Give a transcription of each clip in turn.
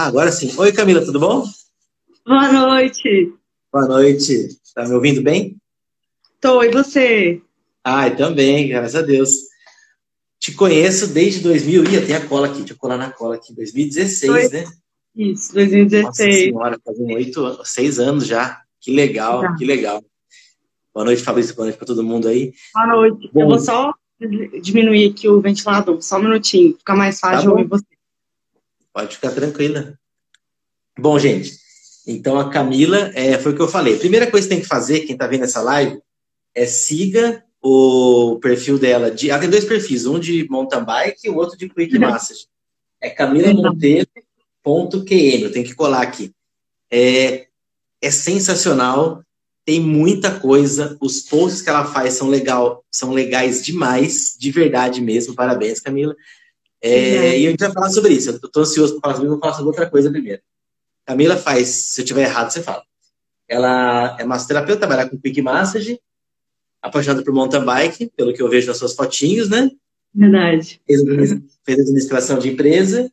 Ah, agora sim. Oi, Camila, tudo bom? Boa noite. Boa noite. Tá me ouvindo bem? Tô, e você? Ai, também, graças a Deus. Te conheço desde 2000, ia tem a cola aqui, deixa eu colar na cola aqui, 2016, Foi. né? Isso, 2016. Nossa senhora, fazem oito, seis anos já. Que legal, já. que legal. Boa noite, Fabrício, boa noite para todo mundo aí. Boa noite. Bom, eu vou só diminuir aqui o ventilador, só um minutinho, fica mais tá fácil tá ouvir você. Pode ficar tranquila. Bom, gente, então a Camila, é, foi o que eu falei. Primeira coisa que tem que fazer, quem está vendo essa live, é siga o perfil dela. De, ela tem dois perfis, um de mountain bike e o outro de quick massage. É Camila Monteiro ponto QM, eu tenho que colar aqui. É, é sensacional, tem muita coisa, os posts que ela faz são legal, são legais demais, de verdade mesmo. Parabéns, Camila. É, E a gente vai falar sobre isso. Eu estou ansioso para falar sobre, vou falar sobre outra coisa primeiro. Camila faz, se eu tiver errado, você fala. Ela é massoterapeuta, trabalha com Quick Massage, apaixonada por mountain bike, pelo que eu vejo nas suas fotinhos, né? Verdade. Fez, fez administração de empresa,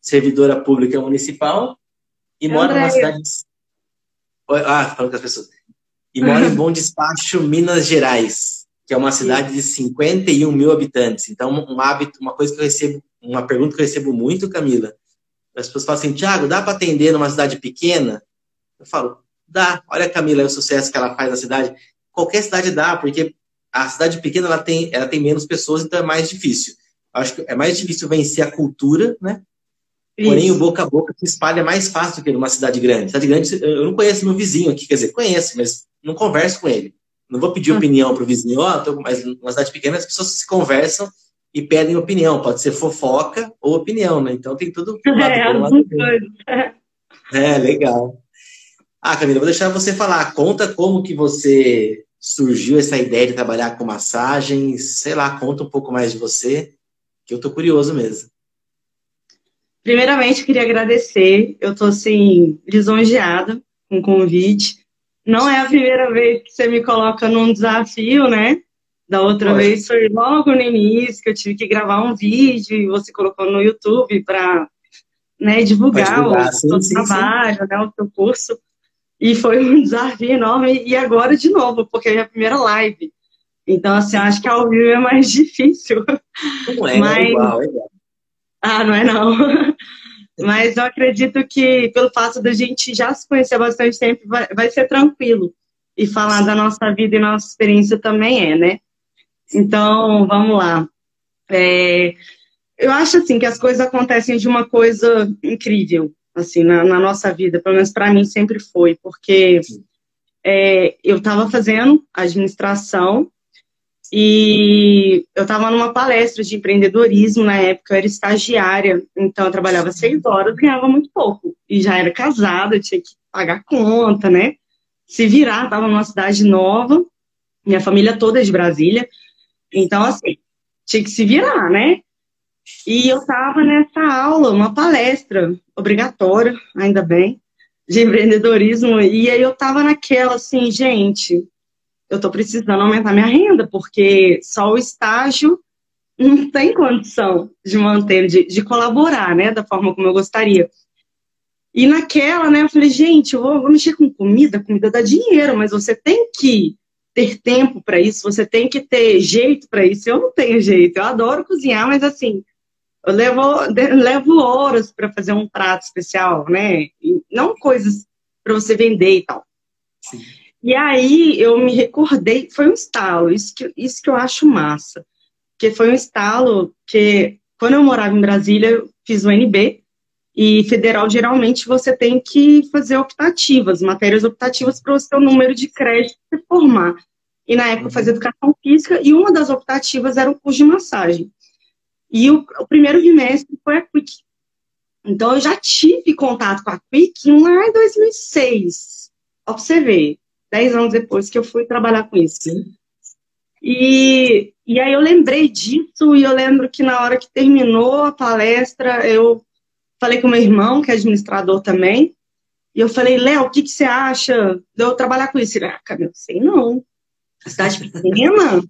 servidora pública municipal e mora numa cidade. Ah, falando com as pessoas. E mora em Bom Despacho, Minas Gerais, que é uma cidade de 51 mil habitantes. Então, um hábito, uma coisa que eu recebo, uma pergunta que eu recebo muito, Camila. As pessoas falam assim, Tiago, dá para atender numa cidade pequena? Eu falo, dá. Olha, Camila, o sucesso que ela faz na cidade. Qualquer cidade dá, porque a cidade pequena ela tem, ela tem menos pessoas, então é mais difícil. Acho que é mais difícil vencer a cultura, né? Porém, o boca a boca se espalha mais fácil do que numa cidade grande. Cidade grande, eu não conheço meu vizinho aqui, quer dizer, conheço, mas não converso com ele. Não vou pedir hum. opinião para o vizinho, ó, oh, mas numa cidade pequena as pessoas se conversam e pedem opinião. Pode ser fofoca ou opinião, né? Então tem tudo. É, é, legal. Ah, Camila, vou deixar você falar. Conta como que você surgiu essa ideia de trabalhar com massagens. Sei lá, conta um pouco mais de você, que eu tô curioso mesmo. Primeiramente, queria agradecer. Eu estou assim, lisonjeada com o convite. Não é a primeira vez que você me coloca num desafio, né? Da outra vez foi logo no início que eu tive que gravar um vídeo e você colocou no YouTube para né, divulgar, divulgar, o seu trabalho, sim. Né, o seu curso. E foi um desafio enorme. E agora de novo, porque é a minha primeira live. Então, assim, acho que ao vivo é mais difícil. Não é, Mas... é igual, é igual. Ah, não é não. Mas eu acredito que pelo fato da gente já se conhecer há bastante tempo, vai, vai ser tranquilo. E falar da nossa vida e nossa experiência também é, né? Então, vamos lá. É, eu acho assim que as coisas acontecem de uma coisa incrível, assim, na, na nossa vida. Pelo menos para mim sempre foi, porque é, eu estava fazendo administração e eu estava numa palestra de empreendedorismo na época, eu era estagiária, então eu trabalhava seis horas, ganhava muito pouco. E já era casada, tinha que pagar conta, né? Se virar, estava numa cidade nova, minha família toda é de Brasília. Então, assim, tinha que se virar, né? E eu estava nessa aula, uma palestra obrigatória, ainda bem, de empreendedorismo. E aí eu estava naquela assim, gente, eu estou precisando aumentar minha renda, porque só o estágio não tem condição de manter, de, de colaborar, né, da forma como eu gostaria. E naquela, né, eu falei, gente, eu vou, vou mexer com comida, comida dá dinheiro, mas você tem que ter tempo para isso, você tem que ter jeito para isso. Eu não tenho jeito, eu adoro cozinhar, mas assim, eu levo, levo horas para fazer um prato especial, né? E não coisas para você vender e tal. Sim. E aí eu me recordei, foi um estalo, isso que, isso que eu acho massa. Porque foi um estalo que, quando eu morava em Brasília, eu fiz o NB, e federal, geralmente, você tem que fazer optativas, matérias optativas para o seu número de crédito se formar. E na época eu fazia uhum. educação física, e uma das optativas era o curso de massagem. E o, o primeiro bimestre foi a Quick. Então eu já tive contato com a Quick lá em 2006. Observei dez anos depois que eu fui trabalhar com isso. E, e aí eu lembrei disso e eu lembro que na hora que terminou a palestra, eu falei com meu irmão, que é administrador também, e eu falei, Léo, o que, que você acha de eu trabalhar com isso? Ele, ah, cara, eu sei não. A cidade pequena,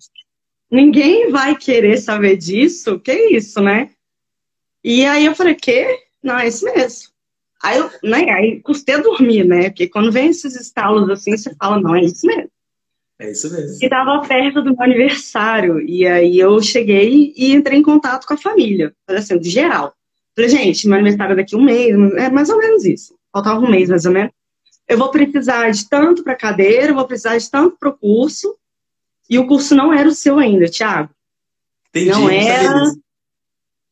ninguém vai querer saber disso, que isso, né? E aí eu falei, que? Não, é isso mesmo. Aí, né, aí custei a dormir, né? Porque quando vem esses estalos assim, você fala, não, é isso mesmo. É isso mesmo. E tava perto do meu aniversário. E aí eu cheguei e entrei em contato com a família. Assim, de geral. Falei, gente, meu aniversário é daqui um mês, é mais ou menos isso. Faltava um mês, mais ou menos. Eu vou precisar de tanto para cadeira, eu vou precisar de tanto para o curso. E o curso não era o seu ainda, Thiago. Entendi, não era.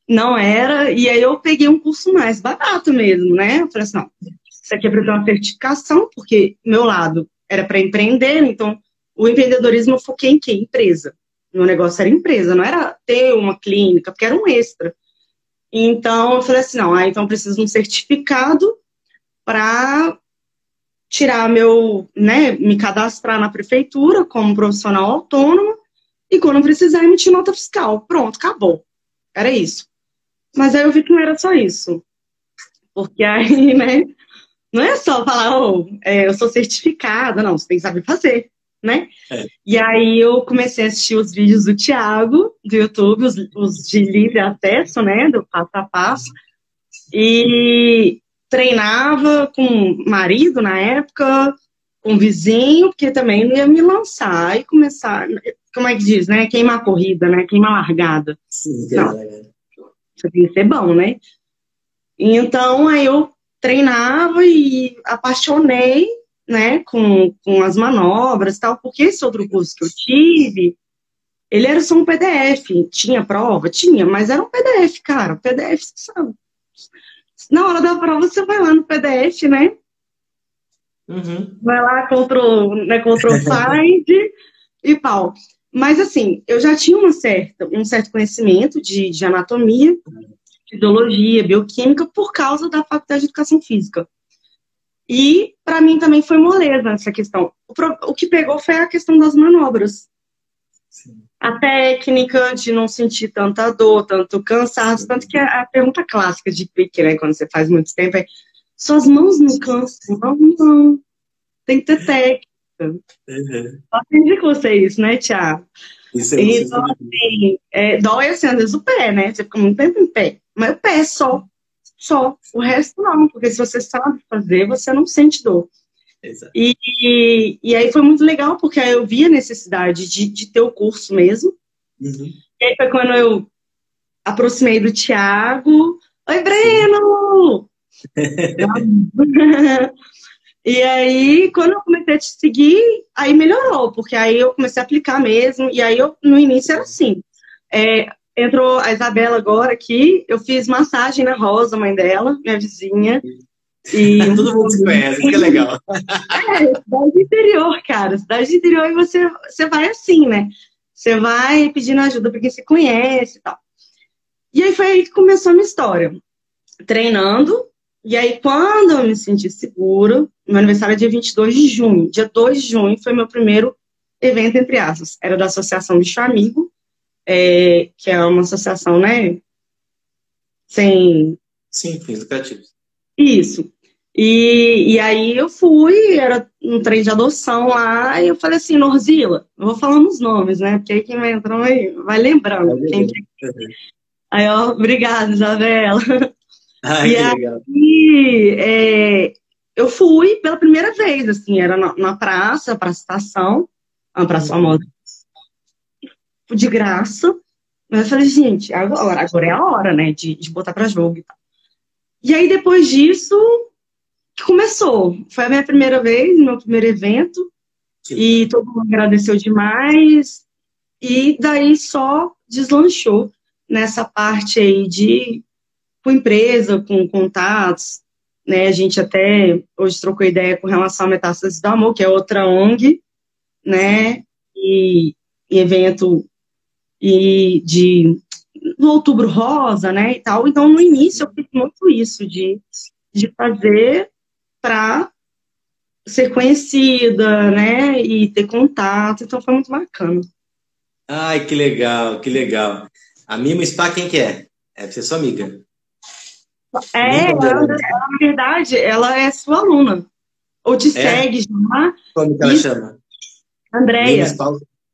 Não era. E aí eu peguei um curso mais barato mesmo, né? Eu falei assim, não, isso aqui é para ter uma certificação, porque meu lado era para empreender, então o empreendedorismo eu foquei em quê? Empresa. Meu negócio era empresa, não era ter uma clínica, porque era um extra. Então, eu falei assim, não, ah, então preciso de um certificado para tirar meu, né, me cadastrar na prefeitura como profissional autônomo e quando precisar emitir nota fiscal. Pronto, acabou. Era isso. Mas aí eu vi que não era só isso. Porque aí, né, não é só falar, oh, é, eu sou certificada, não, você tem que saber fazer né? É. E aí eu comecei a assistir os vídeos do Thiago, do YouTube, os, os de livre acesso, né? Do passo a passo. E treinava com marido na época, com vizinho, porque também ia me lançar e começar, como é que diz, né? Queimar a corrida, né? Queimar a largada. Sim, Não, isso tem que ser bom, né? Então, aí eu treinava e apaixonei né, com, com as manobras e tal, porque esse outro curso que eu tive, ele era só um PDF, tinha prova? Tinha, mas era um PDF, cara, PDF, sabe? Na hora da prova, você vai lá no PDF, né? Uhum. Vai lá, Ctrl, né, Ctrl Find e pau. Mas, assim, eu já tinha uma certa, um certo conhecimento de, de anatomia, de biologia, bioquímica, por causa da Faculdade de Educação Física. E para mim também foi moleza essa questão. O, pro, o, que pegou foi a questão das manobras. Sim. A técnica de não sentir tanta dor, tanto cansaço, tanto que a, a pergunta clássica de pique, né, quando você faz muito tempo, é suas mãos não cansam? Não, não. Tem que ter técnica. Uhum. aprendi com vocês, né, Tiago? Isso é então, assim, é, dói assim, às vezes o pé, né? Você fica muito tempo em pé. Mas o pé só só. O resto não, porque se você sabe fazer, você não sente dor. E, e, e, aí foi muito legal, porque aí eu vi a necessidade de, de ter o curso mesmo. Uhum. E aí foi quando eu aproximei do Tiago. Oi, Breno! e aí, quando eu comecei a te seguir, aí melhorou, porque aí eu comecei a aplicar mesmo. E aí, eu, no início era assim. É, entrou a Isabela agora aqui. Eu fiz massagem na Rosa, mãe dela, minha vizinha. E... Todo mundo se conhece, que legal. é, cidade interior, cara. Cidade interior e você, você vai assim, né? Você vai pedindo ajuda para quem se conhece e tal. E aí foi aí que começou a minha história. Treinando. E aí, quando eu me senti seguro, meu aniversário é dia 22 de junho. Dia 2 de junho foi meu primeiro evento, entre aspas. Era da Associação Bicho Amigo é, que é uma associação, né? Sem. Sim, fins lucrativos. Isso. E, e aí eu fui, era um trem de adoção lá, e eu falei assim, Norzila, eu vou falando os nomes, né? Porque aí quem vai entrar vai, vai lembrando. Quem... Aí, ó, obrigada, Isabela. Ai, e aí, é, eu fui pela primeira vez, assim, era na, na praça, praça estação, uma praça uhum. famosa de graça. Mas eu falei, gente, agora, agora é a hora, né, de, de botar para jogo e tal. E aí, depois disso, começou. Foi a minha primeira vez, meu primeiro evento. E todo mundo agradeceu demais. E daí só deslanchou nessa parte aí de com empresa, com contatos, né? A gente até hoje trocou ideia com relação a Metástase do Amor, que é outra ONG, né? E, e evento e de no outubro rosa, né, e tal. Então, no início, eu fiz muito isso, de, de fazer para ser conhecida, né, e ter contato. Então, foi muito bacana. Ai, que legal, que legal. A Mimo Spa, quem que é? É ser sua amiga. É, ela, ela, na verdade, ela é sua aluna. Ou te é? segue já. Como que ela e... chama? Andréia.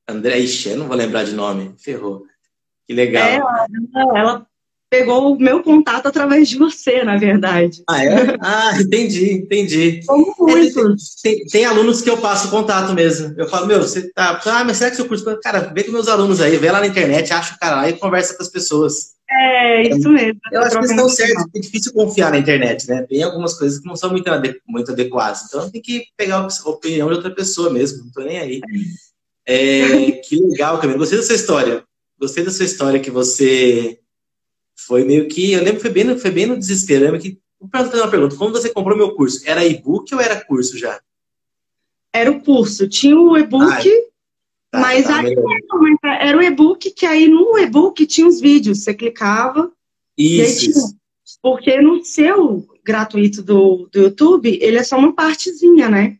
André, ixi, eu não vou lembrar de nome, ferrou. Que legal. É, ela, ela, pegou o meu contato através de você, na verdade. Ah, é? Ah, entendi, entendi. Como muitos. Tem, tem, tem, alunos que eu passo contato mesmo. Eu falo, meu, você tá. Ah, mas será que seu curso. Cara, vê com meus alunos aí, vê lá na internet, acha o cara lá e conversa com as pessoas. É, isso mesmo. Eu acho que eles estão certos, é difícil confiar na internet, né? Tem algumas coisas que não são muito, muito adequadas. Então tem que pegar a opinião de outra pessoa mesmo, não tô nem aí. É, que legal, Camila. Gostei da sua história. Gostei da sua história que você foi meio que. Eu lembro que foi bem no, foi bem no desespero. Eu lembro que. Vou fazer uma pergunta. Quando você comprou meu curso, era e-book ou era curso já? Era o curso. Tinha o e-book, tá, mas tá, aí era o e-book que aí no e-book tinha os vídeos. Você clicava. Isso. Tinha, porque no seu gratuito do, do YouTube, ele é só uma partezinha, né?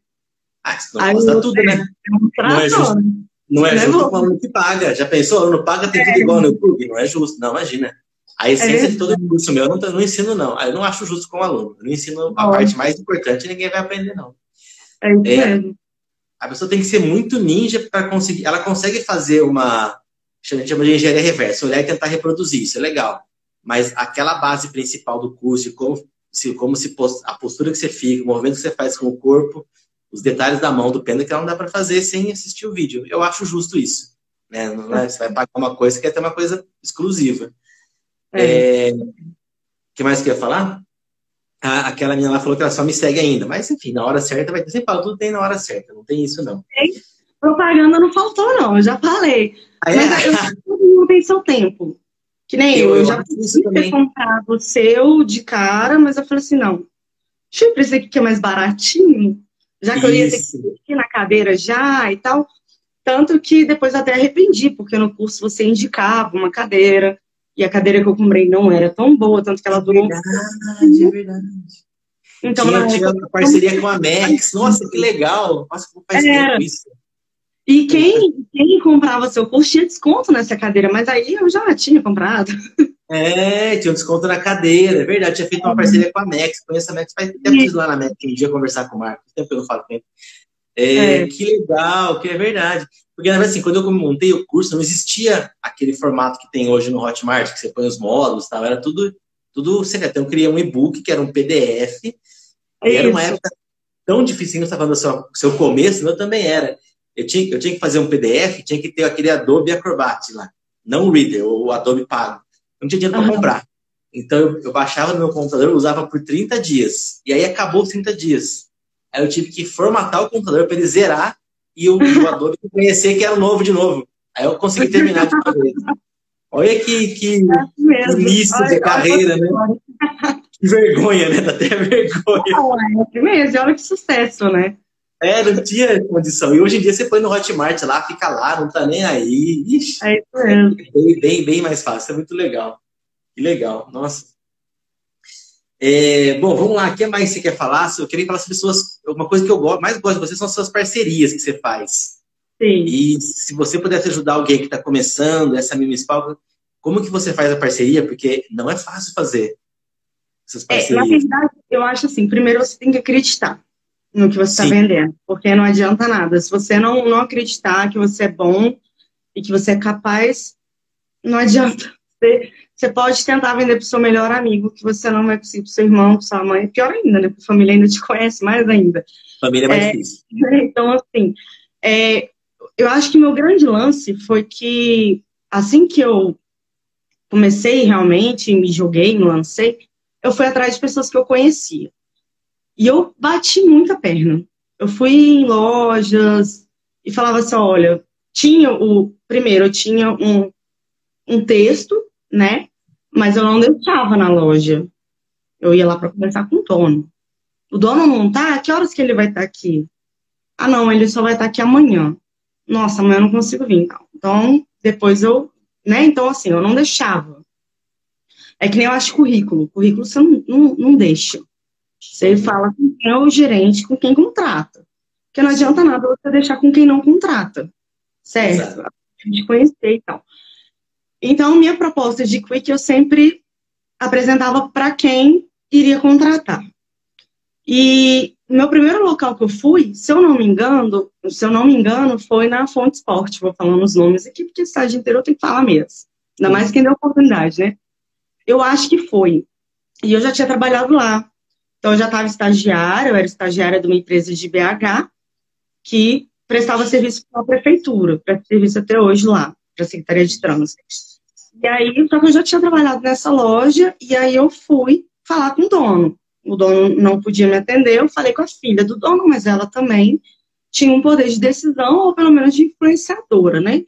Ah, não custa tudo, né? É não é justo. Não é, é justo com o aluno que paga. Já pensou? O aluno paga, tem é. tudo igual no YouTube. Não é justo. Não, imagina. A essência é de todo curso meu, eu não, não ensino, não. Eu não acho justo com o aluno. Eu não ensino a parte mais importante, ninguém vai aprender, não. É, é a pessoa tem que ser muito ninja para conseguir. Ela consegue fazer uma. A gente chama de engenharia reversa, olhar e tentar reproduzir, isso é legal. Mas aquela base principal do curso, como se, como se a postura que você fica, o movimento que você faz com o corpo, os detalhes da mão do pêndulo, que ela não dá para fazer sem assistir o vídeo. Eu acho justo isso. Né? Não é? Você vai pagar uma coisa, você quer ter uma coisa exclusiva. É. O que mais que eu ia falar? Ah, aquela menina lá falou que ela só me segue ainda. Mas, enfim, na hora certa vai ter. Sempre falo, tudo tem na hora certa. Não tem isso, não. Propaganda não faltou, não. Eu já falei. Ah, é? Mas eu, todo mundo tem seu tempo. Que nem eu. Eu, eu já podia ter comprado o seu de cara, mas eu falei assim, não. Deixa eu ver esse aqui que é mais baratinho. Já que isso. eu ia ter que ir na cadeira já e tal. Tanto que depois até arrependi, porque no curso você indicava uma cadeira e a cadeira que eu comprei não era tão boa, tanto que ela durou. É verdade, é verdade. Então, tinha, tinha uma parceria com a Max. Nossa, que legal! Nossa, como faz era. tempo isso. E quem, quem comprava seu curso tinha desconto nessa cadeira, mas aí eu já tinha comprado. É, tinha um desconto na cadeira, é verdade. Tinha feito uma parceria com a Max. Conheço a Max, faz tempo que lá na Max, que um dia conversar com o Marco. Tempo que eu não falo com ele. É, é. Que legal, que é verdade. Porque, na verdade, assim, quando eu montei o curso, não existia aquele formato que tem hoje no Hotmart, que você põe os módulos tal. Era tudo, tudo secreto. Então, eu criei um e-book, que era um PDF. É e era uma época tão difícil, você está falando do seu, seu começo, eu também era. Eu tinha, eu tinha que fazer um PDF, tinha que ter aquele Adobe Acrobat lá. Não o Reader, o Adobe pago. não tinha dinheiro para comprar. Então, eu, eu baixava no meu computador, usava por 30 dias. E aí acabou os 30 dias. Aí eu tive que formatar o computador para ele zerar e o, o Adobe conhecer que era novo de novo. Aí eu consegui terminar de uma vez. Olha que, que é início de carreira, né? Que vergonha, né? Dá até vergonha. é mesmo, olha que sucesso, né? É, não tinha condição. E hoje em dia você põe no Hotmart lá, fica lá, não tá nem aí. Ixi, é isso mesmo. Bem, bem, bem mais fácil, é muito legal. Que legal, nossa. É, bom, vamos lá. O que mais você quer falar? Eu queria falar sobre suas. Uma coisa que eu mais gosto de você são as suas parcerias que você faz. Sim. E se você pudesse ajudar alguém que está começando, essa municipal, como que você faz a parceria? Porque não é fácil fazer essas parcerias. É, na verdade, eu acho assim: primeiro você tem que acreditar no que você está vendendo, porque não adianta nada. Se você não, não acreditar que você é bom e que você é capaz, não adianta. Você, você pode tentar vender para o seu melhor amigo, que você não vai conseguir para o seu irmão, para sua mãe. Pior ainda, né? Porque a família ainda te conhece mais ainda. Família é mais é, difícil. Então, assim, é, eu acho que meu grande lance foi que, assim que eu comecei realmente, me joguei, me lancei, eu fui atrás de pessoas que eu conhecia. E eu bati muita perna. Eu fui em lojas e falava assim: olha, tinha o. Primeiro, eu tinha um, um texto, né? mas eu não deixava na loja. Eu ia lá para conversar com o dono. O dono não tá? Que horas que ele vai estar tá aqui? Ah, não, ele só vai estar tá aqui amanhã. Nossa, amanhã eu não consigo vir, então. Então, depois eu, né? Então, assim, eu não deixava. É que nem eu acho currículo. Currículo você não, não, não deixa. Você fala com quem é o gerente, com quem contrata. Porque não adianta nada você deixar com quem não contrata. Certo? Exato. A gente conhecer e tal. Então, minha proposta de Quick eu sempre apresentava para quem iria contratar. E meu primeiro local que eu fui, se eu não me engano, se eu não me engano, foi na Fonte Esporte. Vou falando os nomes aqui, porque estádio inteiro eu tenho que falar mesmo. Ainda mais quem deu oportunidade, né? Eu acho que foi. E eu já tinha trabalhado lá. Então, eu já estava estagiária, eu era estagiária de uma empresa de BH, que prestava serviço para a prefeitura, presta serviço até hoje lá, para a Secretaria de Trânsito. E aí, então, eu já tinha trabalhado nessa loja, e aí eu fui falar com o dono. O dono não podia me atender, eu falei com a filha do dono, mas ela também tinha um poder de decisão, ou pelo menos de influenciadora, né?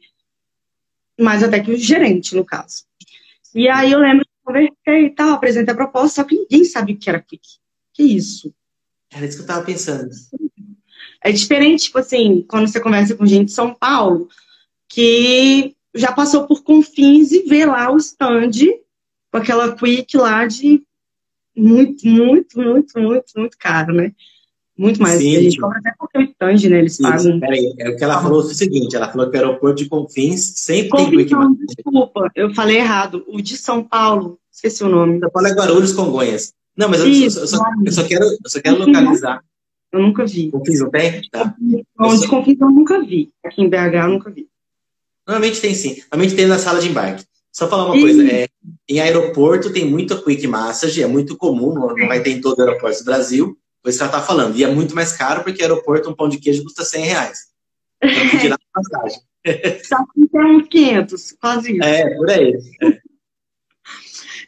Mais até que o gerente, no caso. E aí eu lembro que conversei e tal, apresentei a proposta, só que ninguém sabia o que era Quick. Que isso? Era isso que eu tava pensando. É diferente, tipo assim, quando você conversa com gente de São Paulo, que já passou por Confins e vê lá o stand com aquela Quick lá de muito, muito, muito, muito, muito caro, né? Muito mais. Sim, a gente cobra até porque o stand, né? Eles pagam. Peraí, é o que ela falou foi o seguinte: ela falou que o aeroporto de Confins sempre Confins, tem Quick não, Desculpa, eu falei errado. O de São Paulo, esqueci o nome. São Paulo é Guarulhos Congonhas. Não, mas eu, Isso, eu, só, eu, só, quero, eu só quero localizar. Eu nunca vi. Confins não tem? Tá. Onde Confins eu nunca vi. Aqui em BH eu nunca vi. Normalmente tem sim. Normalmente tem na sala de embarque. Só falar uma e... coisa, é, em aeroporto tem muita quick massage, é muito comum, não, não vai ter em todo o aeroporto do Brasil, foi isso que ela tá falando. E é muito mais caro porque aeroporto um pão de queijo custa 100 reais. Tem que tirar a passagem. Só que tem uns 500, quase isso. É, por aí.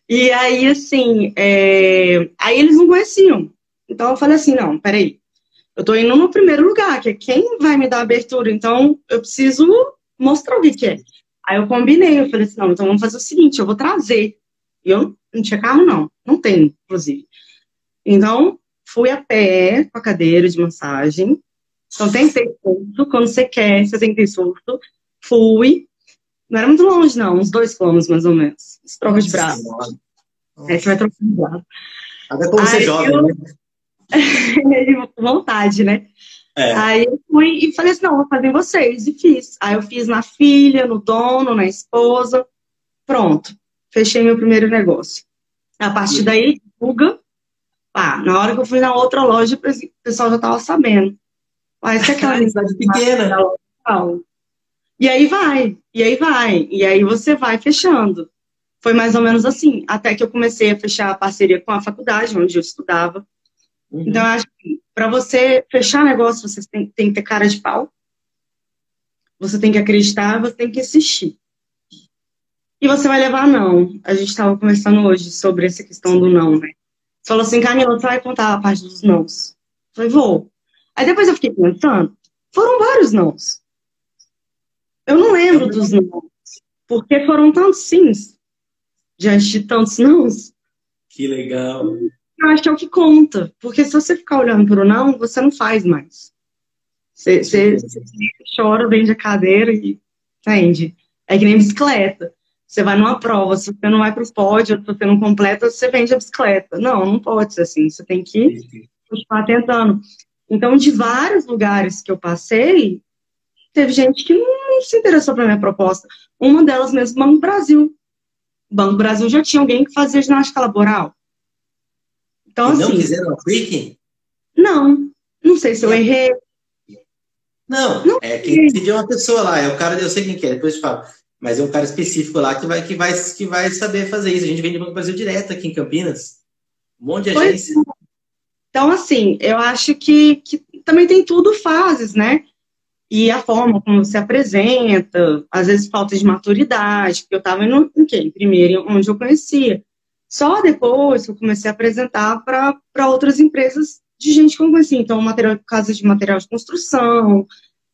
E aí, assim, é... aí eles não conheciam. Então eu falei assim, não, peraí. Eu tô indo no primeiro lugar, que é quem vai me dar abertura. Então eu preciso mostrar o que, que é. Aí eu combinei, eu falei assim, não, então vamos fazer o seguinte, eu vou trazer. E eu não tinha carro, não. Não tenho, inclusive. Então, fui a pé com a cadeira de massagem. Então tem que ter surto, quando você quer, você tem que ter surto. Fui. Não era muito longe, não, uns dois quilômetros mais ou menos. Troca de braço. É, você vai trocar de braço. Até como você joga, eu... né? vontade, né? É. Aí eu fui e falei assim, não, vou fazer em vocês. E fiz. Aí eu fiz na filha, no dono, na esposa. Pronto. Fechei meu primeiro negócio. A partir daí, divulga. Pá, na hora que eu fui na outra loja, o pessoal já tava sabendo. Mas é aquela cidade pequena. E aí vai, e aí vai, e aí você vai fechando. Foi mais ou menos assim, até que eu comecei a fechar a parceria com a faculdade, onde eu estudava. Uhum. Então, eu acho que para você fechar negócio, você tem, tem, que ter cara de pau. Você tem que acreditar, você tem que insistir. E você vai levar não. A gente estava conversando hoje sobre essa questão do não, né? Você falou assim, Camila, você vai contar a parte dos nãos. Eu falei, vou. Aí depois eu fiquei pensando, foram vários nãos. Eu não lembro dos nãos. Porque foram tantos sims diante de tantos nãos. Que legal eu acho que é o que conta. Porque se você ficar olhando para o não, você não faz mais. Você, você, você chora, vende a cadeira e entende. É que nem bicicleta. Você vai numa prova, se você não vai para o pódio, se você não completa, você vende a bicicleta. Não, não pode ser assim. Você tem que continuar tentando. Então, de vários lugares que eu passei, teve gente que não se interessou pela minha proposta. Uma delas mesmo, Banco Brasil. Banco Brasil já tinha alguém que fazia ginástica laboral. Então, e não assim, quiseram a Freaking? Não. Não sei se eu errei. Não, não é quem decidiu é uma pessoa lá, é o cara, eu sei quem que é, depois eu falo. Mas é um cara específico lá que vai, que vai, que vai saber fazer isso. A gente vende Banco Brasil direto aqui em Campinas. Um monte de pois agência. É. Então, assim, eu acho que, que também tem tudo fases, né? E a forma como você apresenta, às vezes falta de maturidade, porque eu estava indo em quem? Primeiro, onde eu conhecia. Só depois que eu comecei a apresentar para outras empresas de gente que eu. Então, material, casa de material de construção.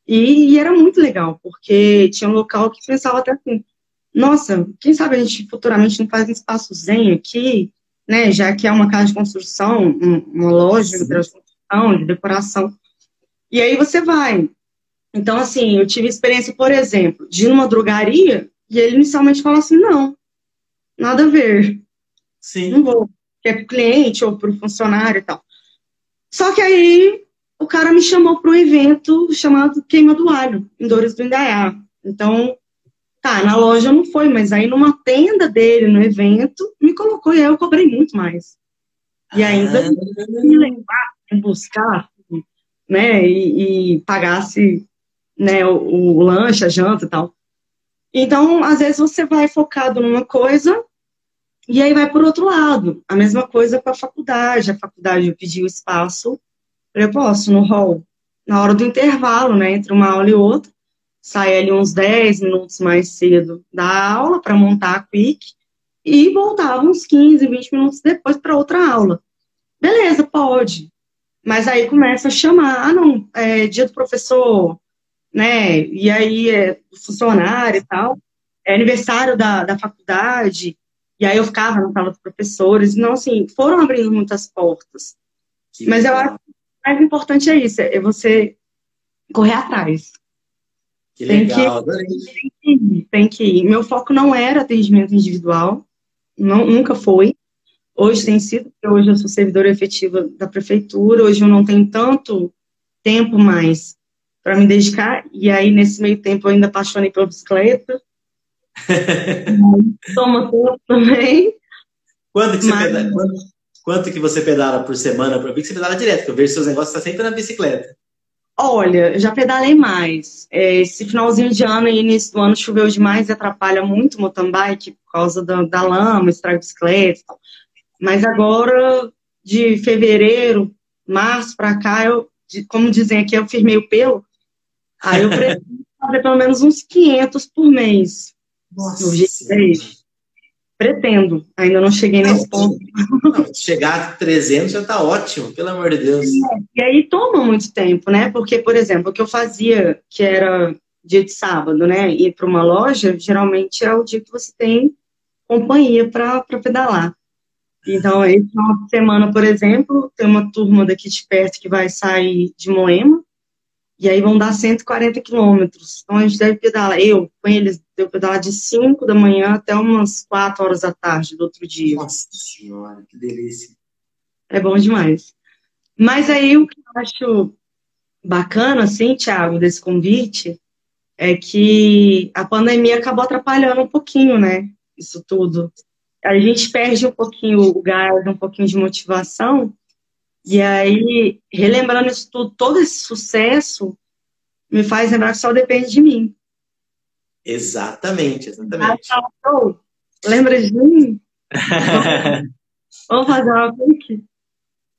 E, e, era muito legal, porque tinha um local que pensava até assim, nossa, quem sabe a gente futuramente não faz um espaço zen aqui, né? Já que é uma casa de construção, uma loja de construção, de decoração. E aí você vai. Então, assim, eu tive experiência, por exemplo, de ir numa drogaria e ele inicialmente falou assim, não, nada a ver. Sim. Não vou, que é para o cliente ou para o funcionário e tal. Só que aí o cara me chamou para um evento chamado Queima do Alho, em Dores do Indaiá. Então, tá, na loja não foi, mas aí numa tenda dele, no evento, me colocou e aí eu cobrei muito mais. E ainda ah. me levar, buscar, né, e, e pagasse né, o, o lanche, a janta e tal. Então, às vezes você vai focado numa coisa E aí vai por outro lado, a mesma coisa com a faculdade. A faculdade eu pedi o espaço, eu posso, no hall, na hora do intervalo, né, entre uma aula e outra, sair ali uns 10 minutos mais cedo da aula para montar a quick e voltava uns 15, 20 minutos depois para outra aula. Beleza, pode. Mas aí começa a chamar, ah, não, é dia do professor, né? E aí é funcionário e tal, é aniversário da, da faculdade, e aí eu ficava na sala dos professores. Então, assim, foram abrindo muitas portas. Que Mas legal. eu acho que o mais importante é isso, é você correr atrás. Que tem legal, que, tem que, ir, tem que ir. Meu foco não era atendimento individual, não, nunca foi. Hoje tem sido, porque hoje eu sou servidora efetiva da prefeitura, hoje eu não tenho tanto tempo mais para me dedicar, e aí nesse meio tempo eu ainda apaixonei pela bicicleta. Toma tempo também. Quanto que, Mas... pedala, quanto, quanto, que você pedala por semana? Eu vi que você pedala direto, porque eu vejo seus negócios tá sempre na bicicleta. Olha, já pedalei mais. É, esse finalzinho de ano e início do ano choveu demais e atrapalha muito o mountain bike por causa da, da lama, estraga bicicleta. Mas agora, de fevereiro, março para cá, eu, como dizem aqui, eu firmei o pelo. Aí eu preciso fazer pelo menos uns 500 por mês. Nossa. É Pretendo. Ainda não cheguei não, nesse ponto. Não, chegar a 300 já está ótimo, pelo amor de Deus. É, e aí toma muito tempo, né? Porque, por exemplo, o que eu fazia, que era dia de sábado, né? Ir para uma loja, geralmente é o dia que você tem companhia para pedalar. Então, esse final de semana, por exemplo, tem uma turma daqui de perto que vai sair de Moema, e aí vão dar 140 quilômetros. Então a gente deve pedalar. Eu, com eles, devo pedalar de 5 da manhã até umas 4 horas da tarde do outro dia. Nossa senhora, que delícia. É bom demais. Mas aí o que eu acho bacana, assim, Thiago, desse convite, é que a pandemia acabou atrapalhando um pouquinho, né? Isso tudo. A gente perde um pouquinho o gás, um pouquinho de motivação, e aí, relembrando isso tudo, todo esse sucesso, me faz lembrar que só depende de mim. Exatamente, exatamente. Ah, tá, lembra de mim? Vamos fazer uma pique? Né?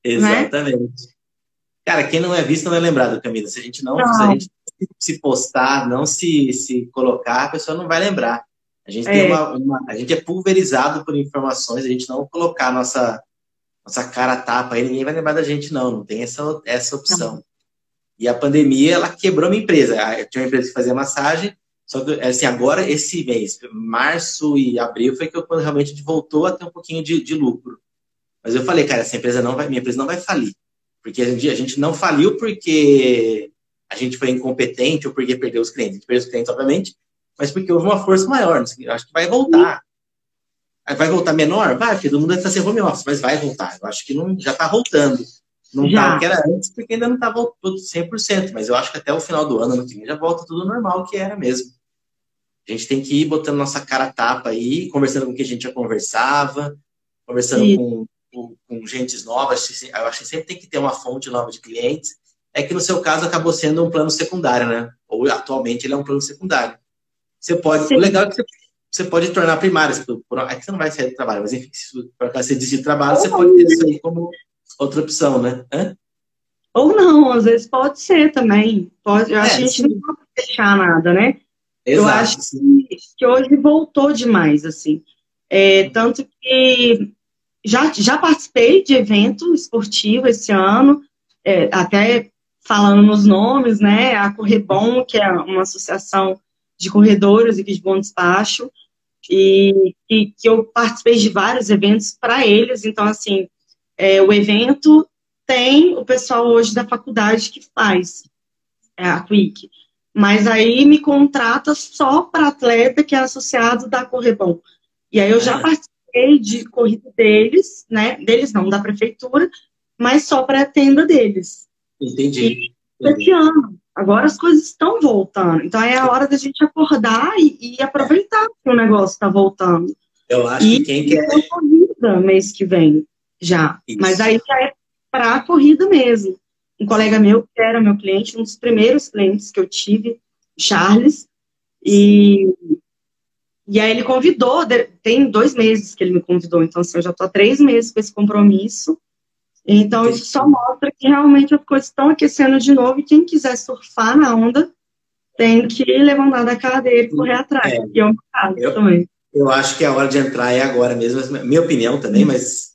Exatamente. Né? Cara, quem não é visto não é lembrado, Camila. Se a gente não, não. Se, gente se postar, não se, se colocar, a pessoa não vai lembrar. A gente, é. Tem uma, uma, a gente é pulverizado por informações, a gente não colocar nossa, nossa cara tapa aí, ninguém vai lembrar da gente, não. Não tem essa, essa opção. Não. E a pandemia, ela quebrou minha empresa. Ah, eu tinha uma empresa que fazia massagem, só que, assim, agora, esse mês, março e abril, foi que eu, quando realmente a gente voltou a ter um pouquinho de, de lucro. Mas eu falei, cara, essa empresa não vai, minha empresa não vai falir. Porque a gente, a gente não faliu porque a gente foi incompetente ou porque perdeu os clientes. A gente perdeu os clientes, obviamente, mas porque houve uma força maior. Acho que vai voltar. Vai voltar menor? Vai, porque todo mundo está sem home office, mas vai voltar. Eu acho que não, já está voltando. Não está o que era antes, porque ainda não está voltando 100%, mas eu acho que até o final do ano, no fim, já volta tudo normal que era mesmo. A gente tem que ir botando nossa cara tapa aí, conversando com quem a gente já conversava, conversando com, com, com gente nova. Eu acho que sempre tem que ter uma fonte nova de clientes. É que no seu caso acabou sendo um plano secundário, né? Ou atualmente ele é um plano secundário. Você pode. Sim. O legal é que você você pode tornar primário. É que você não vai sair do trabalho, mas enfim, se por acaso você desistir do trabalho, Ou você pode ter isso aí como outra opção, né? Hã? Ou não, às vezes pode ser também. Pode, eu é, acho que a gente sim. não pode fechar nada, né? Exato, eu acho que, que, hoje voltou demais, assim. É, tanto que já, já participei de evento esportivo esse ano, é, até falando nos nomes, né? A Correbom, que é uma associação de corredores e de bom despacho, e, e que eu participei de vários eventos para eles. Então, assim, é, o evento tem o pessoal hoje da faculdade que faz é, a Quick, mas aí me contrata só para atleta que é associado da Correbom. E aí eu já é. participei de corrida deles, né? Deles não, da prefeitura, mas só para a tenda deles. Entendi. E esse ano, Agora as coisas estão voltando. Então é a hora da gente acordar e, e aproveitar que o negócio está voltando. Eu acho e que quem quer. corrida mês que vem já. Isso. Mas aí já é para a corrida mesmo. Um colega meu, que era meu cliente, um dos primeiros clientes que eu tive, Charles, e E aí ele convidou, tem dois meses que ele me convidou, então assim, eu já estou há três meses com esse compromisso. Então isso só mostra que realmente as coisas estão aquecendo de novo e quem quiser surfar na onda tem que levantar da cadeira e correr atrás, é, que é um caso eu, também. Eu acho que a hora de entrar é agora mesmo, minha opinião também, mas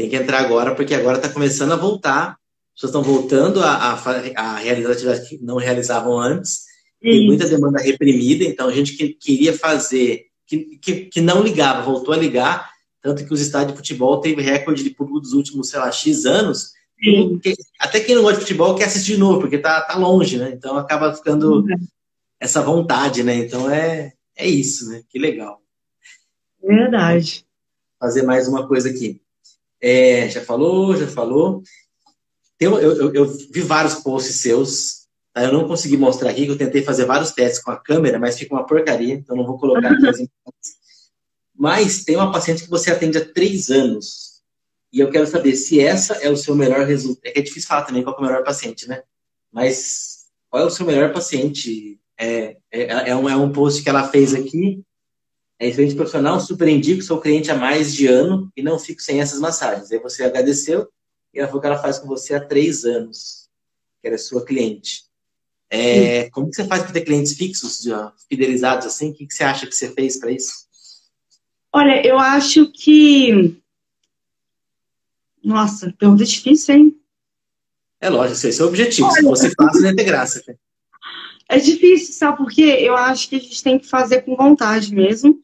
tem que entrar agora porque agora está começando a voltar, as pessoas estão voltando a, a, a realizar atividades que não realizavam antes, tem muita demanda reprimida, então a gente que queria fazer, que, que, que não ligava, voltou a ligar, tanto que os estádios de futebol teve recorde de público dos últimos, sei lá, X anos. até quem não gosta de futebol quer assistir de novo, porque tá, tá longe, né? Então acaba ficando uhum. essa vontade, né? Então é, é isso, né? Que legal. Verdade. Fazer mais uma coisa aqui. É, já falou, já falou. Eu, eu, eu vi vários posts seus eu não consegui mostrar aqui, que eu tentei fazer vários testes com a câmera, mas fica uma porcaria, então não vou colocar aqui Mas tem uma paciente que você atende há três anos. E eu quero saber se essa é o seu melhor resultado. É que é difícil falar também qual é o melhor paciente, né? Mas qual é o seu melhor paciente? É, é, é, um, é um post que ela fez aqui. É excelente profissional, super indico, sou cliente há mais de ano e não fico sem essas massagens. Aí você agradeceu e ela falou que ela faz com você há três anos, que era sua cliente. É, como que você faz para ter clientes fixos, fidelizados assim? O que, que você acha que você fez para isso? Olha, eu acho que. Nossa, pergunta difícil, hein? É lógico, esse é o objetivo. Olha... Se fosse fácil, não ia ter graça. É difícil, sabe por quê? Eu acho que a gente tem que fazer com vontade mesmo.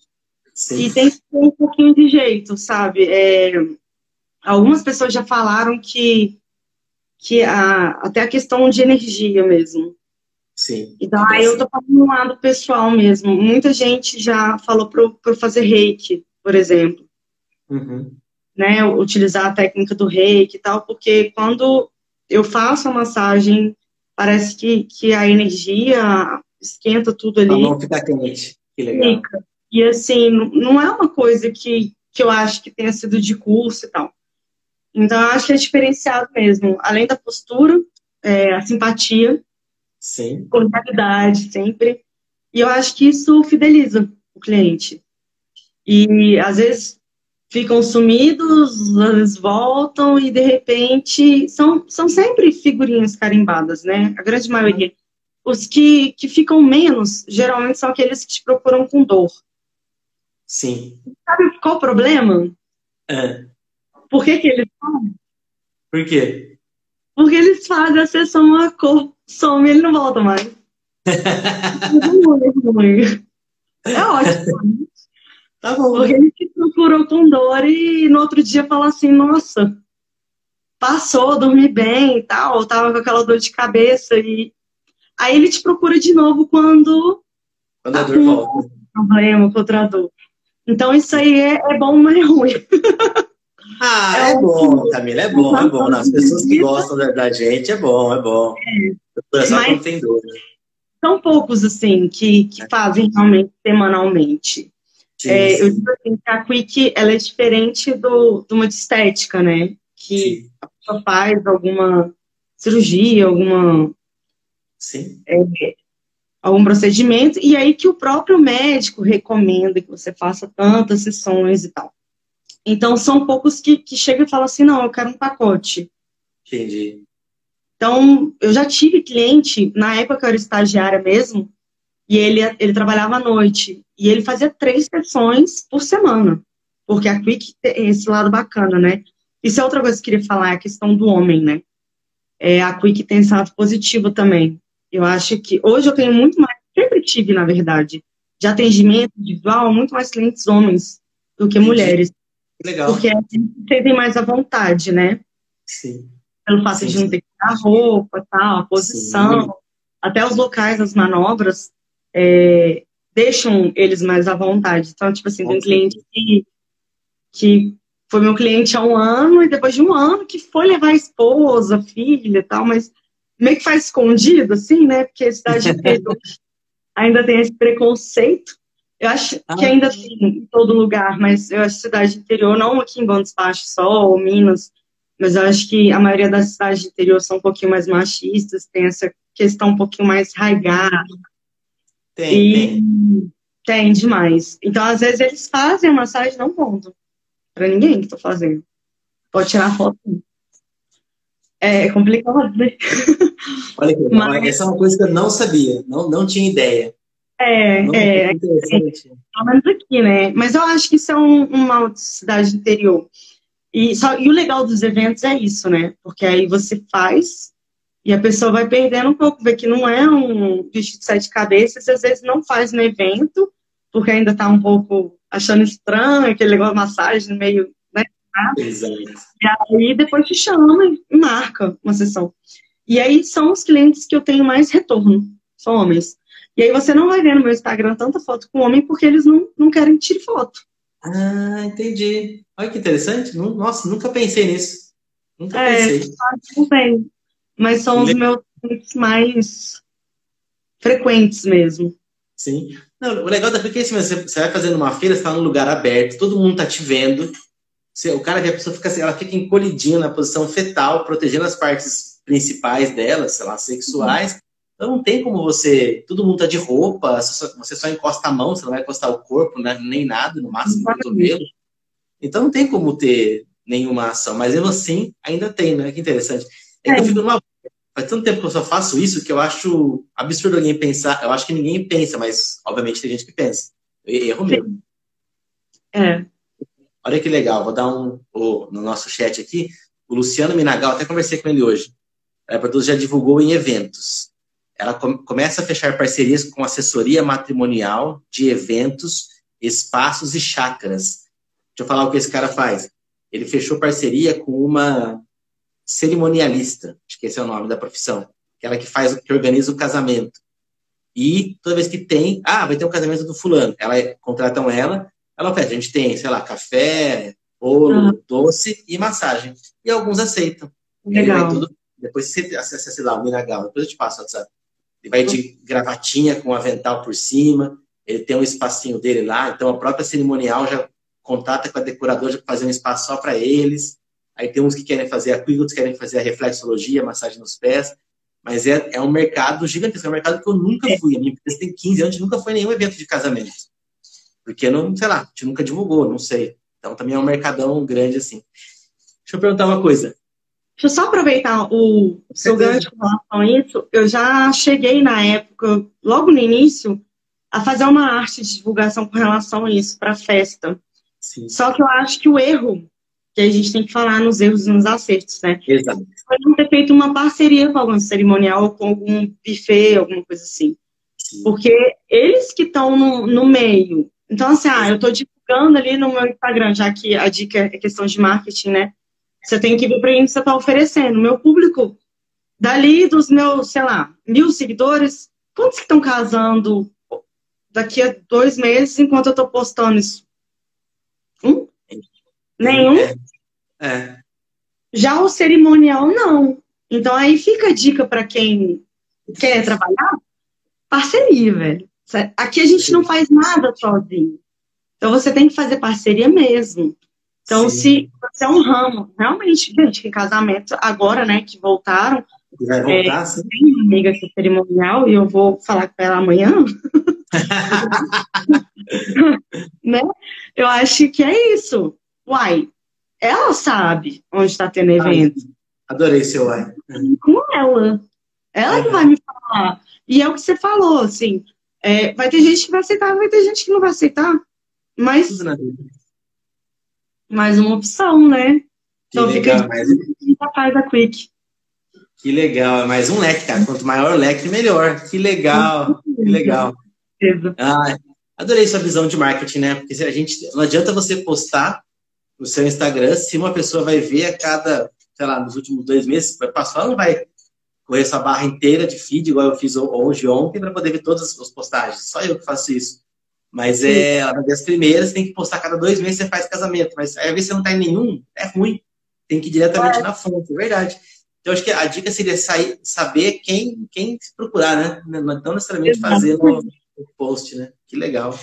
Sim. E tem que ter um pouquinho de jeito, sabe? É... Algumas pessoas já falaram que, que a... até a questão de energia mesmo. Sim. Então, aí eu tô falando no lado pessoal mesmo. Muita gente já falou para fazer reiki, por exemplo. Uhum. Né, utilizar a técnica do reiki e tal, porque quando eu faço a massagem, parece que, que a energia esquenta tudo ali. A mão fica quente. Que legal. Fica. E assim, não é uma coisa que, que eu acho que tenha sido de curso e tal. Então, eu acho que é diferenciado mesmo. Além da postura, é, a simpatia, Sim. Cordialidade, sempre. E eu acho que isso fideliza o cliente. E às vezes ficam sumidos, às vezes voltam e de repente são, são sempre figurinhas carimbadas, né? A grande maioria. Os que, que ficam menos, geralmente são aqueles que te procuram com dor. Sim. Sabe qual o problema? É. Por que, que eles fazem? Por quê? Porque eles fazem a sessão a cor some ele não volta mais. é ótimo. Tá bom. Porque ele se procurou com dor e no outro dia fala assim, nossa, passou, dormi bem e tal, tava com aquela dor de cabeça e aí ele te procura de novo quando quando a dor volta. Problema contra a dor. Então isso aí é, é bom, mas é ruim. Ah, é, é bom, Camila, é bom, é bom. As pessoas que gostam da, da gente, é bom, é bom. É. Só não tem dúvida. São poucos, assim, que, que fazem realmente semanalmente. Sim, é, sim. Eu digo assim, que a Quick, ela é diferente do, de uma de estética, né? Que sim. a pessoa faz alguma cirurgia, alguma... Sim. É, algum procedimento, e aí que o próprio médico recomenda que você faça tantas sessões e tal. Então, são poucos que, que chegam e falam assim, não, eu quero um pacote. Entendi. Então, eu já tive cliente, na época que eu era estagiária mesmo, e ele, ele trabalhava à noite, e ele fazia três sessões por semana, porque a Quick tem esse lado bacana, né? Isso é outra coisa que eu queria falar, é a questão do homem, né? É, a Quick tem esse lado positivo também. Eu acho que hoje eu tenho muito mais, sempre tive, na verdade, de atendimento individual, muito mais clientes homens do que Entendi. mulheres. Legal. Porque a gente sentem mais à vontade, né? Sim. Pelo fato sim, de não ter que tirar roupa, tal, a posição, sim. até os locais das manobras é, deixam eles mais à vontade. Então, tipo assim, tem um cliente que, que foi meu cliente há um ano e depois de um ano que foi levar a esposa, filha e tal, mas meio que faz escondido, assim, né? Porque a cidade ainda tem esse preconceito. Eu acho ah, que ainda tem em todo lugar, mas eu acho que cidade interior, não aqui em Bom Despacho só, ou Minas, mas eu acho que a maioria das cidades de interior são um pouquinho mais machistas, tem essa questão um pouquinho mais raigada. Tem, e, tem. Tem demais. Então, às vezes, eles fazem a massagem não contam para ninguém que tô fazendo. Pode tirar foto. É complicado, né? Olha aqui, Mas... essa é uma coisa que eu não sabia, não, não tinha ideia. É, não é, é, pelo menos aqui, né? Mas eu acho que isso é um, uma cidade interior. E, só, e o legal dos eventos é isso, né? Porque aí você faz e a pessoa vai perdendo um pouco, vê que não é um bicho de sete cabeças, às vezes não faz no evento, porque ainda está um pouco achando estranho, aquele negócio de massagem meio, né? Exato. E aí depois te chama e marca uma sessão. E aí são os clientes que eu tenho mais retorno, são homens. E aí você não vai ver no meu Instagram tanta foto com homem porque eles não, não querem tirar foto. Ah, entendi. Olha que interessante. Nossa, nunca pensei nisso. Nunca é, pensei. Não tem. Mas são os meus mais frequentes mesmo. Sim. Não, o legal da porque é assim, você, vai fazendo uma feira, você está num lugar aberto, todo mundo tá te vendo. O cara vê a pessoa fica assim, ela fica encolhidinha na posição fetal, protegendo as partes principais dela, sei lá, sexuais. Uhum. Então não tem como você. Todo mundo tá de roupa, você só encosta a mão, você não vai encostar o corpo, né, nem nada, no máximo o cotovelo. Então não tem como ter nenhuma ação, mas mesmo assim ainda tem, né? Que interessante. É. Eu fico numa. Faz tanto tempo que eu só faço isso que eu acho absurdo alguém pensar. Eu acho que ninguém pensa, mas obviamente tem gente que pensa. Erro mesmo. É. Olha que legal, vou dar um. Oh, no nosso chat aqui, o Luciano Minagal, até conversei com ele hoje. A Produz já divulgou em eventos ela começa a fechar parcerias com assessoria matrimonial de eventos, espaços e chácaras. Deixa eu falar o que esse cara faz. Ele fechou parceria com uma cerimonialista, acho que esse é o nome da profissão, aquela que faz, que organiza o casamento. E toda vez que tem, ah, vai ter um casamento do fulano, ela contratam ela, ela oferece, a gente tem, sei lá, café, bolo, doce e massagem. E alguns aceitam. Legal. Tudo, depois você acessa lá o Miragal, depois eu te passo o WhatsApp. Ele vai de gravatinha com um avental por cima, ele tem um espacinho dele lá, então a própria cerimonial já contata com a decoradora para fazer um espaço só para eles. Aí tem uns que querem fazer a outros querem fazer a reflexologia, massagem nos pés. Mas é, é um mercado gigantesco, é um mercado que eu nunca é. fui. A minha empresa tem 15 anos, nunca foi nenhum evento de casamento. Porque não, sei lá, a gente nunca divulgou, não sei. Então também é um mercadão grande assim. Deixa eu perguntar uma coisa. Deixa eu só aproveitar o seu gancho com relação a isso. Eu já cheguei na época, logo no início, a fazer uma arte de divulgação com relação a isso, para festa. Sim. Só que eu acho que o erro, que a gente tem que falar nos erros e nos acertos, né? Exato. Foi não ter feito uma parceria com algum cerimonial ou com algum buffet, alguma coisa assim. Sim. Porque eles que estão no, no meio. Então, assim, ah, eu estou divulgando ali no meu Instagram, já que a dica é questão de marketing, né? Você tem que ver para quem você está oferecendo. Meu público, dali dos meus, sei lá, mil seguidores, quantos que estão casando daqui a dois meses enquanto eu estou postando isso? Um? Nenhum? É. é. Já o cerimonial, não. Então aí fica a dica para quem quer trabalhar, parceria, velho. Aqui a gente não faz nada sozinho. Então você tem que fazer parceria mesmo. Então, Sim. se você é um ramo, realmente, gente, que casamento, agora, né, que voltaram. Vai voltar, é, sim. Tem uma amiga que é cerimonial e eu vou falar com ela amanhã. né? Eu acho que é isso. Uai, ela sabe onde está tendo evento. adorei seu uai. Com ela. Ela é. vai me falar. E é o que você falou, assim. É, vai ter gente que vai aceitar, vai ter gente que não vai aceitar. Mas mais uma opção, né? Que então legal, fica mais... faz da Quick. Que legal, é mais um leque, cara. Quanto maior o leque, melhor. Que legal, que legal. Ah, adorei sua visão de marketing, né? Porque a gente não adianta você postar no seu Instagram se uma pessoa vai ver a cada, sei lá, nos últimos dois meses, vai passar, ela não vai correr essa barra inteira de feed, igual eu fiz hoje ontem, para poder ver todas as postagens. Só eu que faço isso. Mas é uma das primeiras, tem que postar cada dois meses você faz casamento. Mas aí, às vezes você não tá em nenhum, é ruim. Tem que ir diretamente é. na fonte, é verdade. Então, acho que a dica seria sair, saber quem, quem procurar, né? Não necessariamente fazer o, o post, né? Que legal.